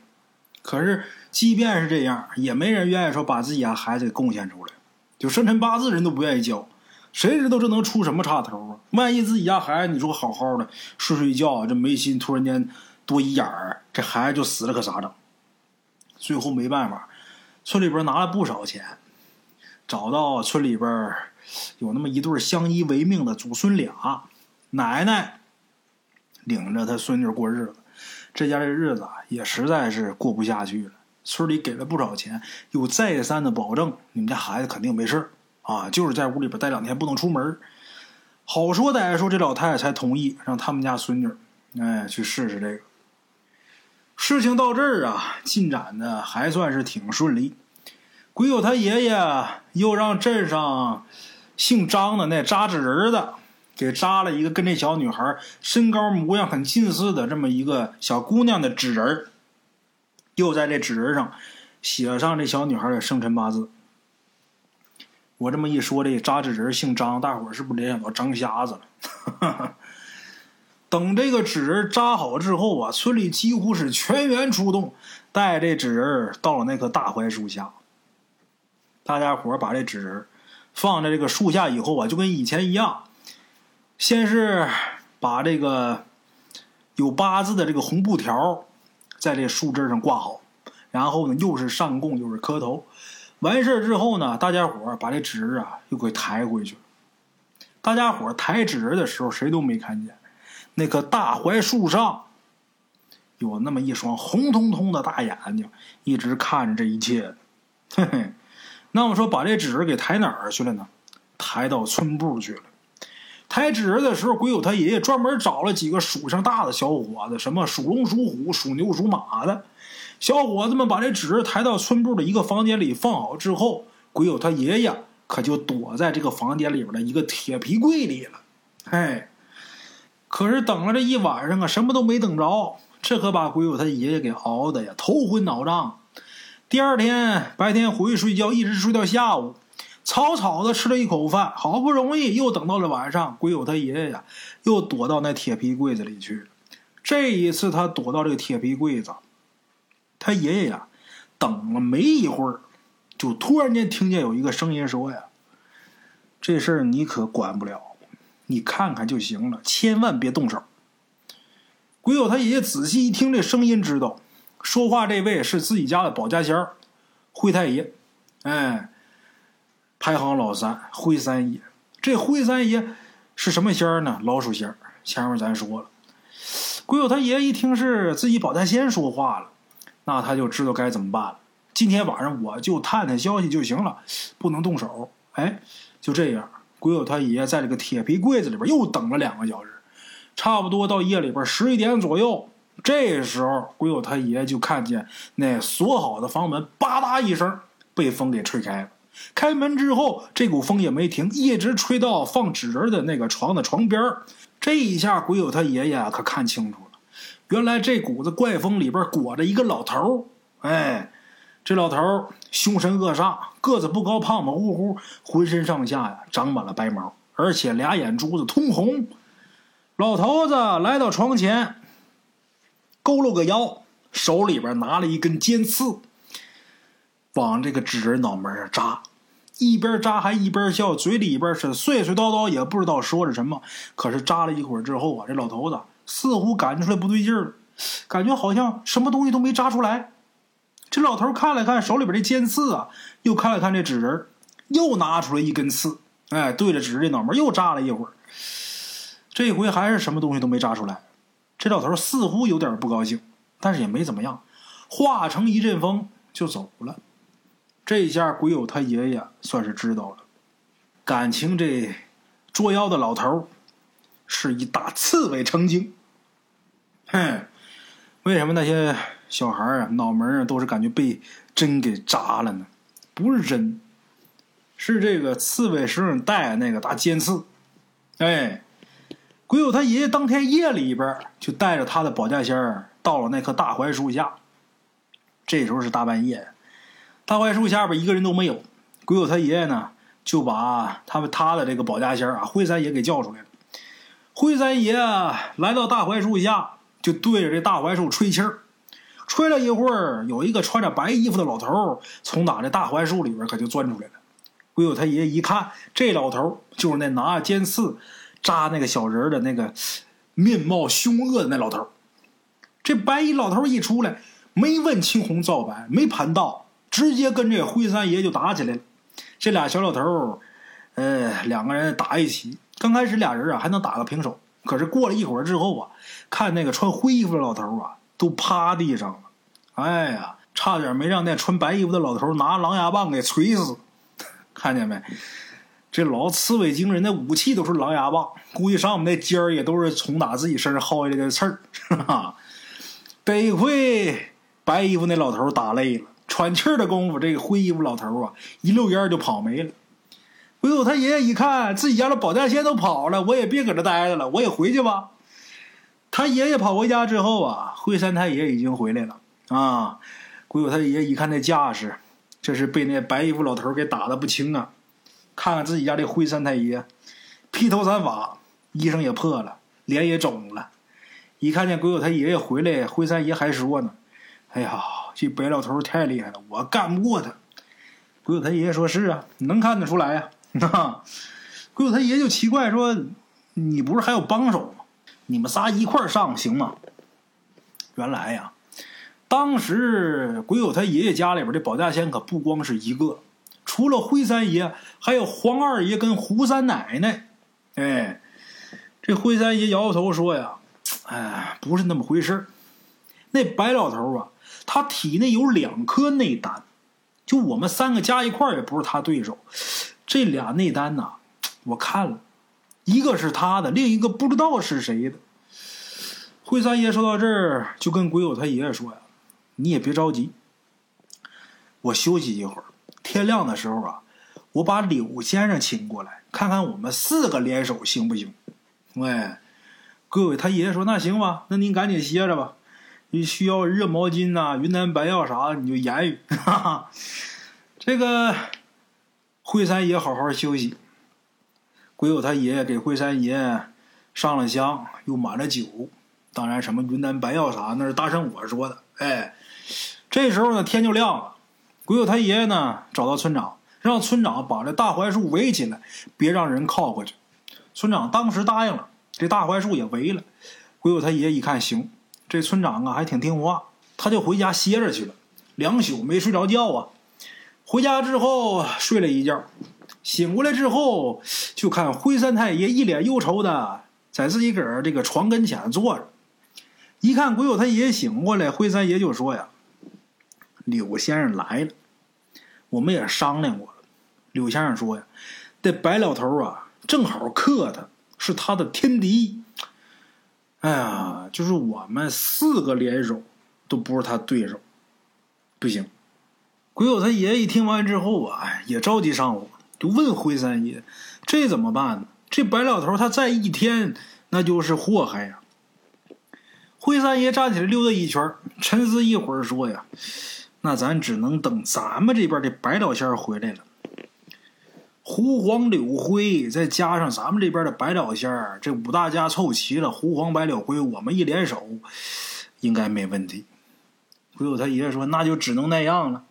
可是即便是这样，也没人愿意说把自己家孩子给贡献出来。就生辰八字人都不愿意教，谁知道这能出什么岔头啊？万一自己家孩子，你说好好的睡睡觉，这眉心突然间多一眼儿，这孩子就死了，可咋整？最后没办法，村里边拿了不少钱，找到村里边有那么一对相依为命的祖孙俩，奶奶领着他孙女过日子，这家的日子也实在是过不下去了。村里给了不少钱，又再三的保证你们家孩子肯定没事啊，就是在屋里边待两天，不能出门。好说歹说，这老太太才同意让他们家孙女，哎，去试试这个。事情到这儿啊，进展的还算是挺顺利。鬼友他爷爷又让镇上姓张的那扎纸人的给扎了一个跟这小女孩身高模样很近似的这么一个小姑娘的纸人又在这纸人上写上这小女孩的生辰八字。我这么一说，这扎纸人姓张，大伙儿是不是联想到张瞎子了？等这个纸人扎好之后啊，村里几乎是全员出动，带这纸人到了那棵大槐树下。大家伙把这纸人放在这个树下以后啊，就跟以前一样，先是把这个有八字的这个红布条在这树枝上挂好，然后呢，又是上供又是磕头。完事之后呢，大家伙把这纸啊又给抬回去了。大家伙抬纸人的时候，谁都没看见那棵大槐树上有那么一双红彤彤的大眼睛，一直看着这一切。嘿嘿，那么说把这纸人给抬哪儿去了呢？抬到村部去了。抬纸人的时候，鬼友他爷爷专门找了几个属相大的小伙子，什么属龙、属虎、属牛、属马的小伙子们，把这纸人抬到村部的一个房间里放好之后，鬼友他爷爷可就躲在这个房间里边的一个铁皮柜里了。哎，可是等了这一晚上啊，什么都没等着，这可把鬼友他爷爷给熬的呀，头昏脑胀。第二天白天回去睡觉，一直睡到下午。草草的吃了一口饭，好不容易又等到了晚上，鬼友他爷爷呀，又躲到那铁皮柜子里去。这一次他躲到这个铁皮柜子，他爷爷呀，等了没一会儿，就突然间听见有一个声音说呀：“这事儿你可管不了，你看看就行了，千万别动手。”鬼友他爷爷仔细一听这声音，知道说话这位是自己家的保家仙儿，灰太爷。哎。排行老三，灰三爷。这灰三爷是什么仙儿呢？老鼠仙儿。前面咱说了，鬼友他爷一听是自己保家仙说话了，那他就知道该怎么办了。今天晚上我就探探消息就行了，不能动手。哎，就这样，鬼友他爷在这个铁皮柜子里边又等了两个小时，差不多到夜里边十一点左右。这时候，鬼友他爷就看见那锁好的房门吧嗒一声被风给吹开了。开门之后，这股风也没停，一直吹到放纸人的那个床的床边这一下，鬼友他爷爷可看清楚了，原来这股子怪风里边裹着一个老头哎，这老头凶神恶煞，个子不高，胖胖乎乎，浑身上下呀长满了白毛，而且俩眼珠子通红。老头子来到床前，佝偻个腰，手里边拿了一根尖刺。往这个纸人脑门上扎，一边扎还一边笑，嘴里边是碎碎叨叨，也不知道说着什么。可是扎了一会儿之后啊，这老头子似乎感觉出来不对劲儿，感觉好像什么东西都没扎出来。这老头看了看手里边这尖刺啊，又看了看这纸人，又拿出来一根刺，哎，对着纸人脑门又扎了一会儿。这回还是什么东西都没扎出来。这老头似乎有点不高兴，但是也没怎么样，化成一阵风就走了。这下鬼友他爷爷算是知道了，感情这捉妖的老头是一大刺猬成精。哼，为什么那些小孩啊脑门啊都是感觉被针给扎了呢？不是针，是这个刺猬身上带那个大尖刺。哎，鬼友他爷爷当天夜里边就带着他的保家仙儿到了那棵大槐树下，这时候是大半夜。大槐树下边一个人都没有，鬼友他爷爷呢就把他们他的这个保家仙啊灰三爷给叫出来了。灰三爷来到大槐树下，就对着这大槐树吹气儿，吹了一会儿，有一个穿着白衣服的老头从哪这大槐树里边可就钻出来了。鬼友他爷爷一看，这老头就是那拿尖刺扎那个小人的那个面貌凶恶的那老头这白衣老头一出来，没问青红皂白，没盘道。直接跟这灰三爷就打起来了，这俩小老头儿，呃，两个人打一起。刚开始俩人啊还能打个平手，可是过了一会儿之后啊，看那个穿灰衣服的老头啊都趴地上了，哎呀，差点没让那穿白衣服的老头拿狼牙棒给锤死。看见没？这老刺猬精人的武器都是狼牙棒，估计上面那尖儿也都是从打自己身上薅下来的刺儿。得亏白衣服那老头打累了。喘气儿的功夫，这个灰衣服老头啊，一溜烟就跑没了。唯有他爷爷一看，自己家的保家仙都跑了，我也别搁这待着了，我也回去吧。他爷爷跑回家之后啊，灰三太爷已经回来了啊。鬼友他爷爷一看那架势，这是被那白衣服老头给打的不轻啊。看看自己家这灰三太爷，披头散发，衣裳也破了，脸也肿了。一看见鬼友他爷爷回来，灰三爷还说呢：“哎呀。”这白老头太厉害了，我干不过他。鬼友他爷爷说是啊，能看得出来呀。鬼友他爷爷就奇怪说：“你不是还有帮手吗？你们仨一块上行吗？”原来呀，当时鬼友他爷爷家里边的保家仙可不光是一个，除了灰三爷，还有黄二爷跟胡三奶奶。哎，这灰三爷摇摇头说呀：“哎，不是那么回事那白老头啊，他体内有两颗内丹，就我们三个加一块也不是他对手。这俩内丹呐，我看了，一个是他的，另一个不知道是谁的。”惠三爷说到这儿，就跟鬼友他爷爷说呀：“你也别着急，我休息一会儿。天亮的时候啊，我把柳先生请过来，看看我们四个联手行不行？”喂，鬼友他爷爷说：“那行吧，那您赶紧歇着吧。你需要热毛巾呐、云南白药啥，你就言语。”哈哈，这个惠三爷好好休息。鬼友他爷爷给惠三爷上了香，又满了酒。当然，什么云南白药啥，那是大圣我说的。哎，这时候呢，天就亮了。鬼友他爷爷呢，找到村长，让村长把这大槐树围起来，别让人靠过去。村长当时答应了，这大槐树也围了。鬼友他爷爷一看，行，这村长啊还挺听话，他就回家歇着去了。两宿没睡着觉啊。回家之后睡了一觉，醒过来之后就看灰三太爷一脸忧愁的在自己个儿这个床跟前坐着。一看鬼友他爷爷醒过来，灰三爷就说呀：“柳先生来了，我们也商量过了。柳先生说呀，这白老头啊，正好克他，是他的天敌。哎呀，就是我们四个联手都不是他对手，不行。”鬼友他爷爷一听完之后啊，也着急上火，就问灰三爷：“这怎么办呢？这白老头他再一天，那就是祸害呀。”灰三爷站起来溜达一圈，沉思一会儿说：“呀，那咱只能等咱们这边的白老仙回来了。胡黄柳灰，再加上咱们这边的百老仙儿，这五大家凑齐了，胡黄白柳灰，我们一联手，应该没问题。”鬼友他爷爷说：“那就只能那样了。”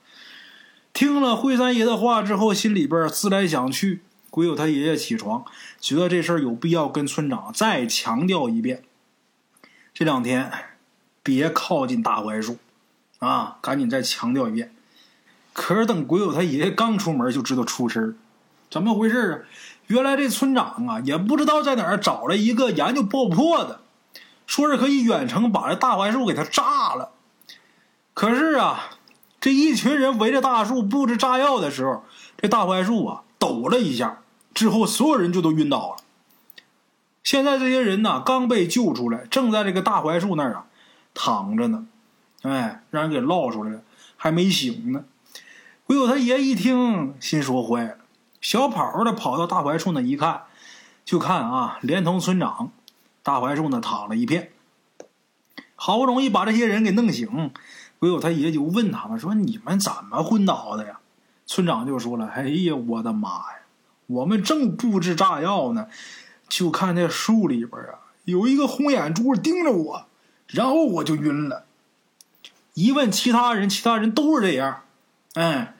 听了灰三爷的话之后，心里边思来想去，鬼友他爷爷起床，觉得这事儿有必要跟村长再强调一遍。这两天别靠近大槐树，啊，赶紧再强调一遍。可是等鬼友他爷爷刚出门，就知道出事儿，怎么回事啊？原来这村长啊，也不知道在哪儿找了一个研究爆破的，说是可以远程把这大槐树给它炸了。可是啊，这一群人围着大树布置炸药的时候，这大槐树啊抖了一下，之后所有人就都晕倒了。现在这些人呢，刚被救出来，正在这个大槐树那儿啊躺着呢，哎，让人给捞出来了，还没醒呢。鬼友他爷一听，心说坏了，小跑的跑到大槐树那一看，就看啊，连同村长，大槐树那躺了一片。好不容易把这些人给弄醒，鬼友他爷就问他们说：“你们怎么昏倒的呀？”村长就说了：“哎呀，我的妈呀，我们正布置炸药呢。”就看那树里边啊，有一个红眼珠盯着我，然后我就晕了。一问其他人，其他人都是这样。哎，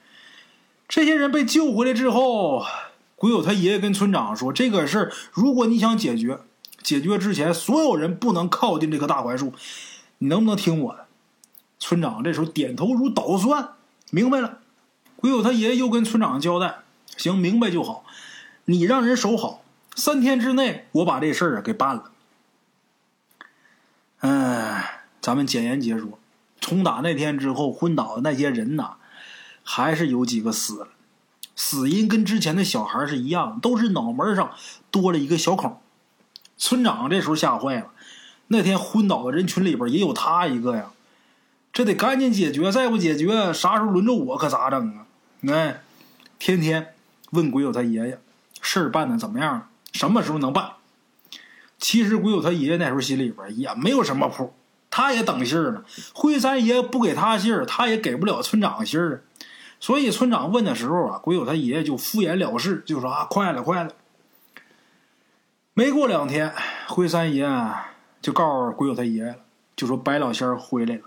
这些人被救回来之后，鬼友他爷爷跟村长说：“这个事儿，如果你想解决，解决之前，所有人不能靠近这棵大槐树。你能不能听我的？”村长这时候点头如捣蒜，明白了。鬼友他爷爷又跟村长交代：“行，明白就好。你让人守好。”三天之内，我把这事儿啊给办了。嗯，咱们简言结说，从打那天之后，昏倒的那些人呐，还是有几个死了，死因跟之前的小孩是一样，都是脑门上多了一个小孔。村长这时候吓坏了，那天昏倒的人群里边也有他一个呀，这得赶紧解决，再不解决，啥时候轮着我可咋整啊？哎，天天问鬼友他爷爷，事儿办的怎么样了？什么时候能办？其实鬼友他爷爷那时候心里边也没有什么谱，他也等信儿呢。灰三爷不给他信儿，他也给不了村长信儿。所以村长问的时候啊，鬼友他爷爷就敷衍了事，就说啊，快了，快了。没过。两天，灰三爷就告诉鬼友他爷爷了，就说白老仙儿回来了。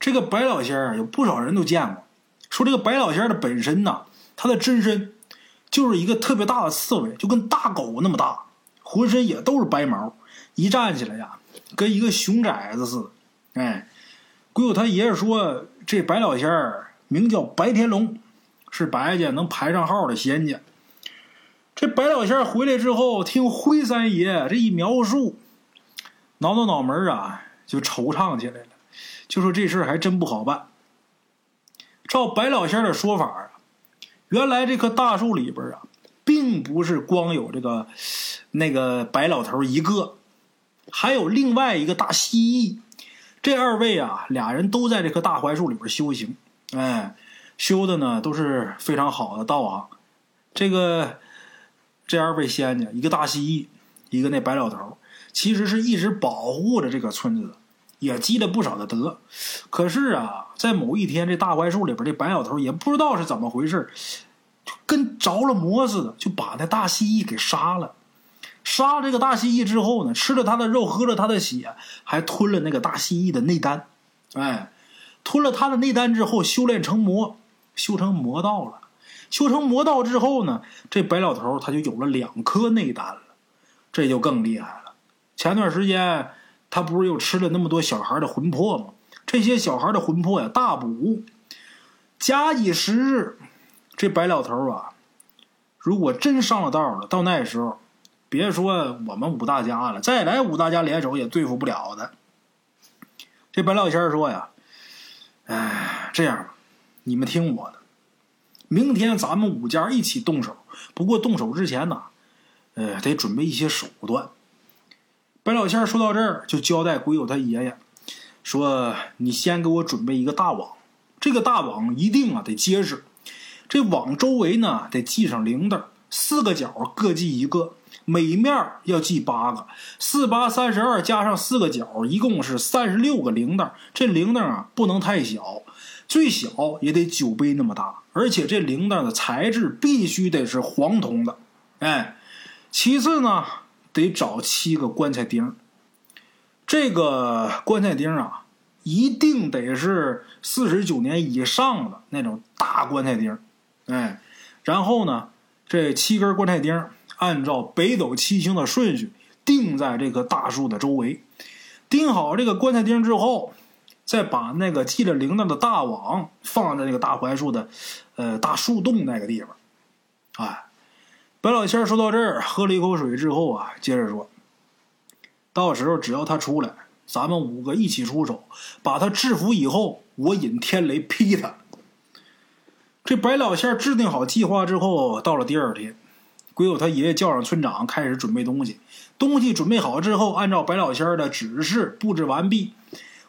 这个白老仙儿有不少人都见过，说这个白老仙儿的本身呐，他的真身。就是一个特别大的刺猬，就跟大狗那么大，浑身也都是白毛，一站起来呀，跟一个熊崽子似的。哎，鬼友他爷爷说，这白老仙儿名叫白天龙，是白家能排上号的仙家。这白老仙回来之后，听灰三爷这一描述，挠挠脑门啊，就惆怅起来了，就说这事儿还真不好办。照白老仙的说法啊，原来这棵大树里边啊，并不是光有这个那个白老头一个，还有另外一个大蜥蜴。这二位啊，俩人都在这棵大槐树里边修行，哎，修的呢都是非常好的道行。这个。这二位仙家，一个大蜥蜴，一个那白老头，其实是一直保护着这个村子，也积了不少的德。可是啊，在某一天，这大槐树里边，这白老头也不知道是怎么回事，就跟着了魔似的，就把那大蜥蜴给杀了。杀了这个大蜥蜴之后呢，吃了他的肉，喝了他的血，还吞了那个大蜥蜴的内丹。哎，吞了他的内丹之后，修炼成魔，修成魔道了。修成魔道之后呢，这白老头他就有了两颗内丹了，这就更厉害了。前段时间他不是又吃了那么多小孩的魂魄吗？这些小孩的魂魄呀，大补。假以时日，这白老头啊，如果真上了道了，到那时候，别说我们五大家了，再来五大家联手也对付不了的。这白老仙说呀：“哎，这样吧，你们听我的。”明天咱们五家一起动手，不过动手之前呢，呃，得准备一些手段。白老仙说到这儿，就交代鬼友他爷爷说：“你先给我准备一个大网，这个大网一定啊得结实。这网周围呢得系上铃铛，四个角各系一个，每面要系八个，四八三十二加上四个角，一共是三十六个铃铛。这铃铛啊不能太小。”最小也得酒杯那么大，而且这铃铛的材质必须得是黄铜的，哎，其次呢，得找七个棺材钉这个棺材钉啊，一定得是四十九年以上的那种大棺材钉哎，然后呢，这七根棺材钉按照北斗七星的顺序钉在这棵大树的周围，钉好这个棺材钉之后。再把那个系着铃铛的大网放在那个大槐树的，呃，大树洞那个地方。哎，白老仙说到这儿，喝了一口水之后啊，接着说：“到时候只要他出来，咱们五个一起出手，把他制服以后，我引天雷劈他。”这白老仙制定好计划之后，到了第二天，鬼友他爷爷叫上村长，开始准备东西。东西准备好之后，按照白老仙儿的指示布置完毕。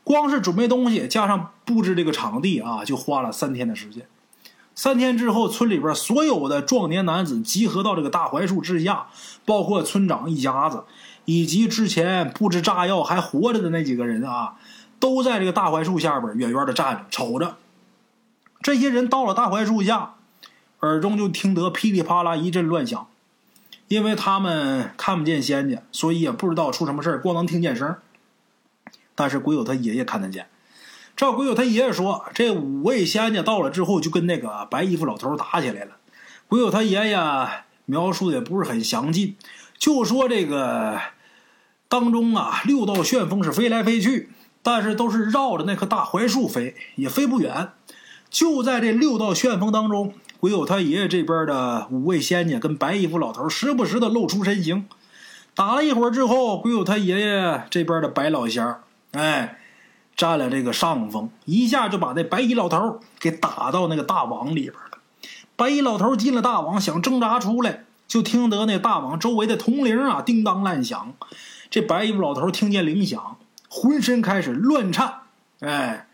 光是准备东西，加上布置这个场地啊，就花了三天的时间。三天之后，村里边所有的壮年男子集合到这个大槐树之下，包括村长一家子，以及之前布置炸药还活着的那几个人啊，都在这个大槐树下边远远的站着瞅着。这些人到了大槐树下，耳中就听得噼里啪啦一阵乱响，因为他们看不见仙家，所以也不知道出什么事光能听见声。但是鬼友他爷爷看得见，照鬼友他爷爷说，这五位仙家到了之后，就跟那个白衣服老头打起来了。鬼友他爷爷描述的也不是很详尽，就说这个当中啊，六道旋风是飞来飞去，但是都是绕着那棵大槐树飞，也飞不远。就在这六道旋风当中，鬼友他爷爷这边的五位仙家跟白衣服老头时不时的露出身形。打了一会儿之后，鬼友他爷爷这边的白老仙儿。哎，占了这个上风，一下就把那白衣老头给打到那个大网里边了。白衣老头进了大网，想挣扎出来，就听得那大网周围的铜铃啊叮当乱响。这白衣服老头听见铃响，浑身开始乱颤。哎，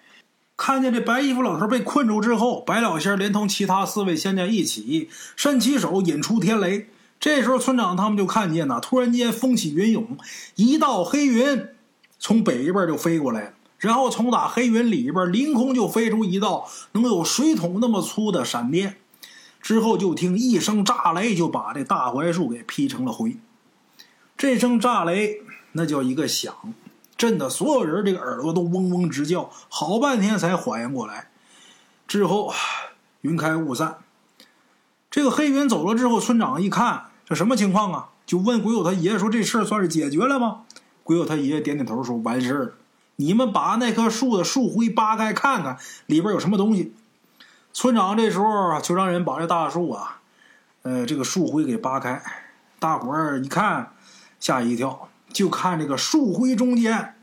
看见这白衣服老头被困住之后，白老仙连同其他四位仙家一起伸起手引出天雷。这时候村长他们就看见呐，突然间风起云涌，一道黑云。从北边就飞过来了，然后从打黑云里边凌空就飞出一道能有水桶那么粗的闪电，之后就听一声炸雷，就把这大槐树给劈成了灰。这声炸雷那叫一个响，震得所有人这个耳朵都嗡嗡直叫，好半天才缓过来。之后云开雾散，这个黑云走了之后，村长一看这什么情况啊？就问鬼友他爷爷说：“这事儿算是解决了吗？”鬼友他爷爷点点头说：“完事儿了。你们把那棵树的树灰扒开看看，里边有什么东西。”村长这时候就让人把这大树啊，呃，这个树灰给扒开。大伙儿一看，吓一跳，就看这个树灰中间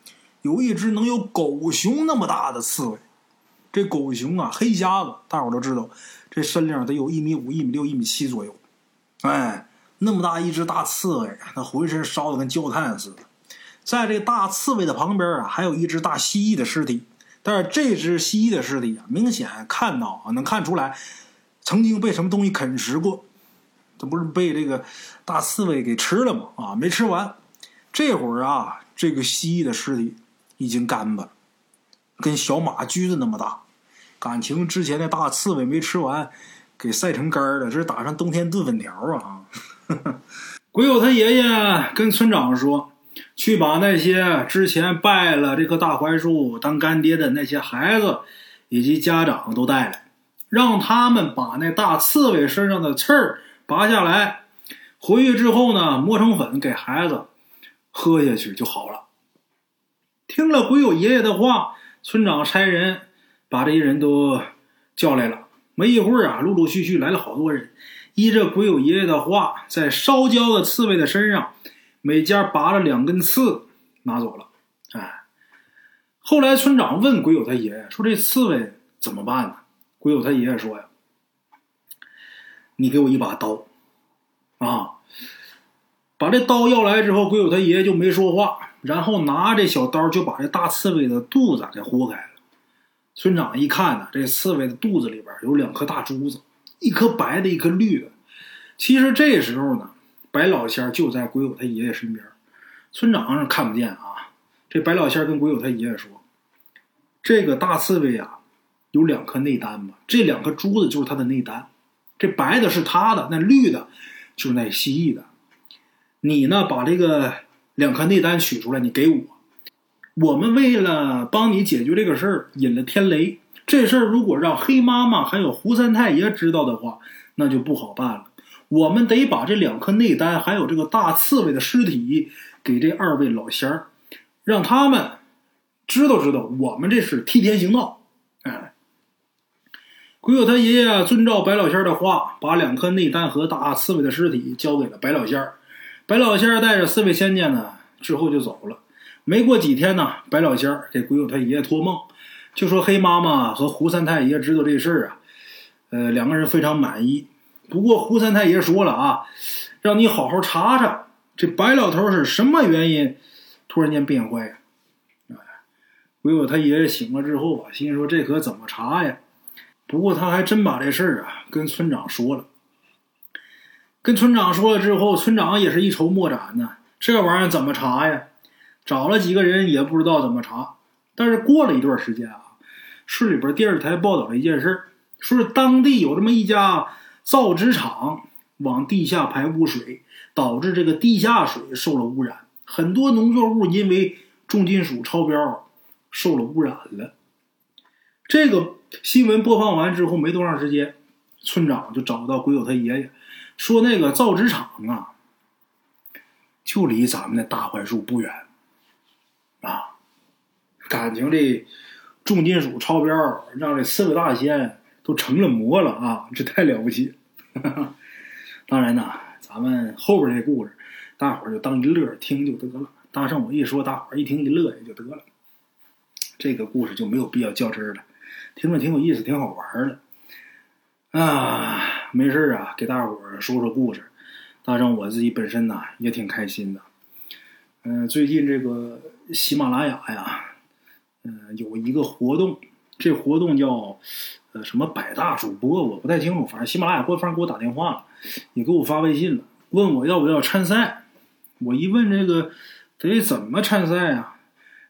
有一只能有狗熊那么大的刺猬。这狗熊啊，黑瞎子，大伙都知道，这身量得有一米五、一米六、一米七左右。哎，那么大一只大刺猬，那浑身烧的跟焦炭似的。在这大刺猬的旁边啊，还有一只大蜥蜴的尸体。但是这只蜥蜴的尸体啊，明显看到啊，能看出来曾经被什么东西啃食过。这不是被这个大刺猬给吃了吗？啊，没吃完。这会儿啊，这个蜥蜴的尸体已经干巴，跟小马驹子那么大。感情之前的大刺猬没吃完，给晒成干儿了。这是打上冬天炖粉条啊！鬼友他爷爷跟村长说。去把那些之前拜了这棵大槐树当干爹的那些孩子以及家长都带来，让他们把那大刺猬身上的刺儿拔下来，回去之后呢，磨成粉给孩子喝下去就好了。听了鬼友爷爷的话，村长差人把这些人都叫来了。没一会儿啊，陆陆续续来了好多人，依着鬼友爷爷的话，在烧焦的刺猬的身上。每家拔了两根刺，拿走了。哎，后来村长问鬼友他爷爷说：“这刺猬怎么办呢？”鬼友他爷爷说：“呀，你给我一把刀，啊，把这刀要来之后，鬼友他爷爷就没说话，然后拿这小刀就把这大刺猬的肚子给豁开了。村长一看呢，这刺猬的肚子里边有两颗大珠子，一颗白的，一颗绿的。其实这时候呢。”白老仙就在鬼友他爷爷身边，村长是看不见啊。这白老仙跟鬼友他爷爷说：“这个大刺猬啊，有两颗内丹吧？这两颗珠子就是他的内丹。这白的是他的，那绿的，就是那蜥蜴的。你呢，把这个两颗内丹取出来，你给我。我们为了帮你解决这个事儿，引了天雷。这事儿如果让黑妈妈还有胡三太爷知道的话，那就不好办了。”我们得把这两颗内丹，还有这个大刺猬的尸体，给这二位老仙儿，让他们知道知道，我们这是替天行道。哎，鬼友他爷爷遵照白老仙儿的话，把两颗内丹和大刺猬的尸体交给了白老仙儿。白老仙儿带着四位仙家呢，之后就走了。没过几天呢，白老仙儿给鬼友他爷爷托梦，就说黑妈妈和胡三太爷知道这事儿啊，呃，两个人非常满意。不过胡三太爷说了啊，让你好好查查这白老头是什么原因突然间变坏呀？哎，鬼友他爷爷醒了之后啊，心说这可怎么查呀？不过他还真把这事儿啊跟村长说了。跟村长说了之后，村长也是一筹莫展呢。这玩意儿怎么查呀？找了几个人也不知道怎么查。但是过了一段时间啊，市里边电视台报道了一件事说是当地有这么一家。造纸厂往地下排污水，导致这个地下水受了污染，很多农作物因为重金属超标受了污染了。这个新闻播放完之后，没多长时间，村长就找到鬼友他爷爷，说那个造纸厂啊，就离咱们的大槐树不远啊，感情这重金属超标，让这四个大仙都成了魔了啊，这太了不起。当然呢，咱们后边这故事，大伙儿就当一乐听就得了。大圣我一说，大伙儿一听一乐也就得了。这个故事就没有必要较真了，听着挺有意思，挺好玩的。啊，没事啊，给大伙儿说说故事。大圣我自己本身呢也挺开心的。嗯，最近这个喜马拉雅呀，嗯，有一个活动，这活动叫。呃，什么百大主播我不太清楚，反正喜马拉雅官方给我打电话了，也给我发微信了，问我要不要参赛。我一问这个得怎么参赛啊？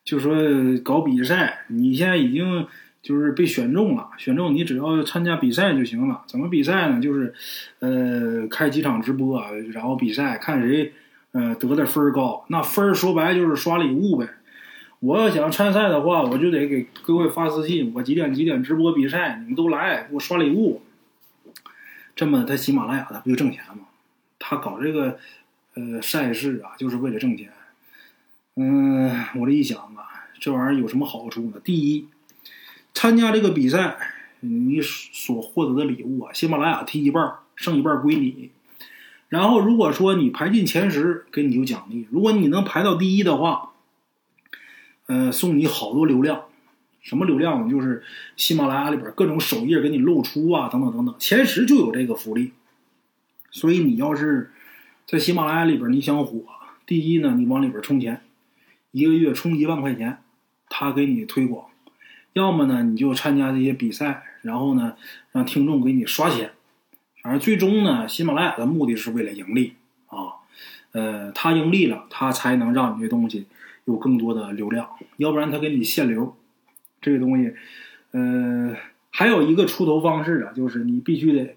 就说搞比赛，你现在已经就是被选中了，选中你只要参加比赛就行了。怎么比赛呢？就是呃开几场直播，然后比赛看谁呃得的分高，那分说白就是刷礼物呗。我要想参赛的话，我就得给各位发私信，我几点几点直播比赛，你们都来给我刷礼物。这么他喜马拉雅他不就挣钱吗？他搞这个呃赛事啊，就是为了挣钱。嗯，我这一想啊，这玩意儿有什么好处呢？第一，参加这个比赛，你所获得的礼物啊，喜马拉雅提一半，剩一半归你。然后如果说你排进前十，给你有奖励；如果你能排到第一的话，呃，送你好多流量。什么流量？就是喜马拉雅里边各种首页给你露出啊，等等等等。前十就有这个福利。所以你要是在喜马拉雅里边你想火，第一呢，你往里边充钱。一个月充一万块钱，他给你推广；要么呢，你就参加这些比赛，然后呢，让听众给你刷钱。反正最终呢，喜马拉雅的目的是为了盈利啊。呃，他盈利了，他才能让你这东西有更多的流量，要不然他给你限流。这个东西，呃，还有一个出头方式啊，就是你必须得，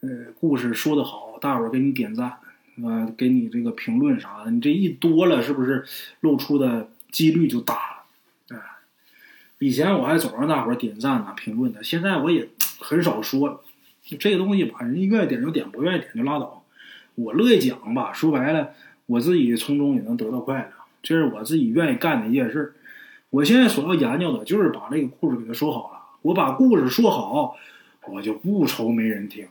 呃，故事说得好，大伙儿给你点赞。啊，给你这个评论啥的，你这一多了，是不是露出的几率就大？以前我还总让大伙点赞啊、评论的，现在我也很少说了。这个东西吧，人家愿意点就点，不愿意点就拉倒。我乐意讲吧，说白了，我自己从中也能得到快乐，这是我自己愿意干的一件事。我现在所要研究的就是把这个故事给他说好了。我把故事说好，我就不愁没人听。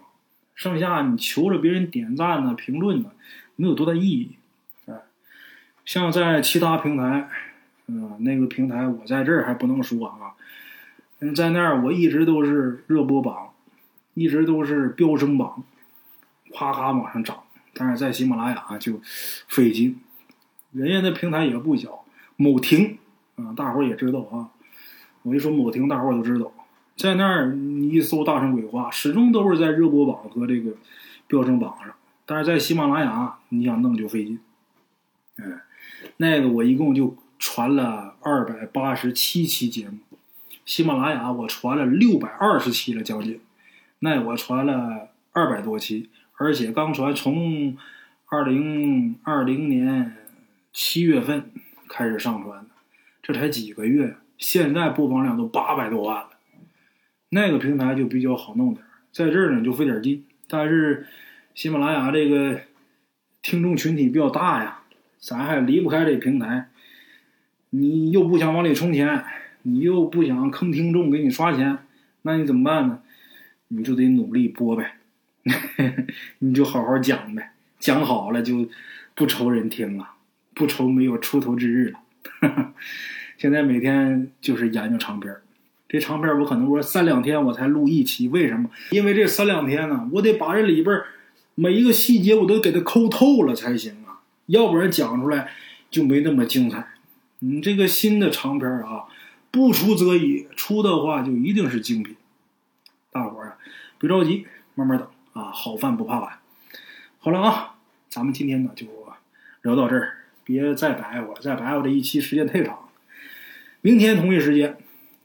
剩下你求着别人点赞呢、评论呢，没有多大意义。哎，像在其他平台，嗯，那个平台我在这儿还不能说啊。嗯，在那儿我一直都是热播榜，一直都是飙升榜，夸夸往上涨。但是在喜马拉雅就费劲，人家那平台也不小，某婷啊，大伙儿也知道啊。我一说某婷，大伙儿都知道。在那儿，你一搜《大圣鬼话》，始终都是在热播榜和这个飙升榜上。但是在喜马拉雅，你想弄就费劲。哎，那个我一共就传了二百八十七期节目，喜马拉雅我传了六百二十期了，将近。那我传了二百多期，而且刚传，从二零二零年七月份开始上传的，这才几个月，现在播放量都八百多万了。那个平台就比较好弄点在这儿呢就费点劲。但是喜马拉雅这个听众群体比较大呀，咱还离不开这平台。你又不想往里充钱，你又不想坑听众给你刷钱，那你怎么办呢？你就得努力播呗，你就好好讲呗，讲好了就不愁人听了，不愁没有出头之日了。现在每天就是研究长篇。这长片我可能说三两天我才录一期，为什么？因为这三两天呢，我得把这里边每一个细节我都给它抠透了才行啊，要不然讲出来就没那么精彩。你这个新的长片啊，不出则已，出的话就一定是精品。大伙儿啊，别着急，慢慢等啊，好饭不怕晚。好了啊，咱们今天呢就聊到这儿，别再白我，再白我这一期时间太长。明天同一时间。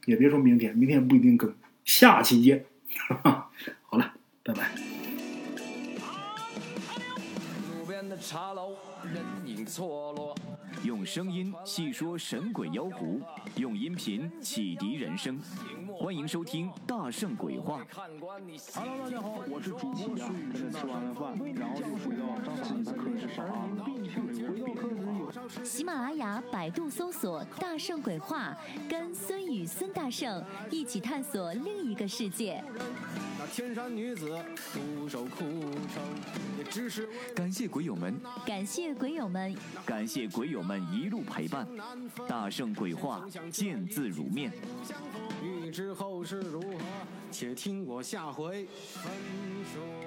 也别说明天，明天不一定更，下期见。好了，拜拜。用声音细说神鬼妖狐，用音频启迪人生。欢迎收听《大圣鬼话》。Hello，大家好，我是主播孙宇。吃完了饭，然后就回到自己的课室上啊。喜马拉雅、百度搜索“大圣鬼话”，跟孙宇、孙大圣一起探索另一个世界。那天山女子独守空城，也只是感谢鬼友们，感谢鬼友们，感谢鬼友们一路陪伴。大圣鬼话，见字如面。欲知后事如何，且听我下回分说。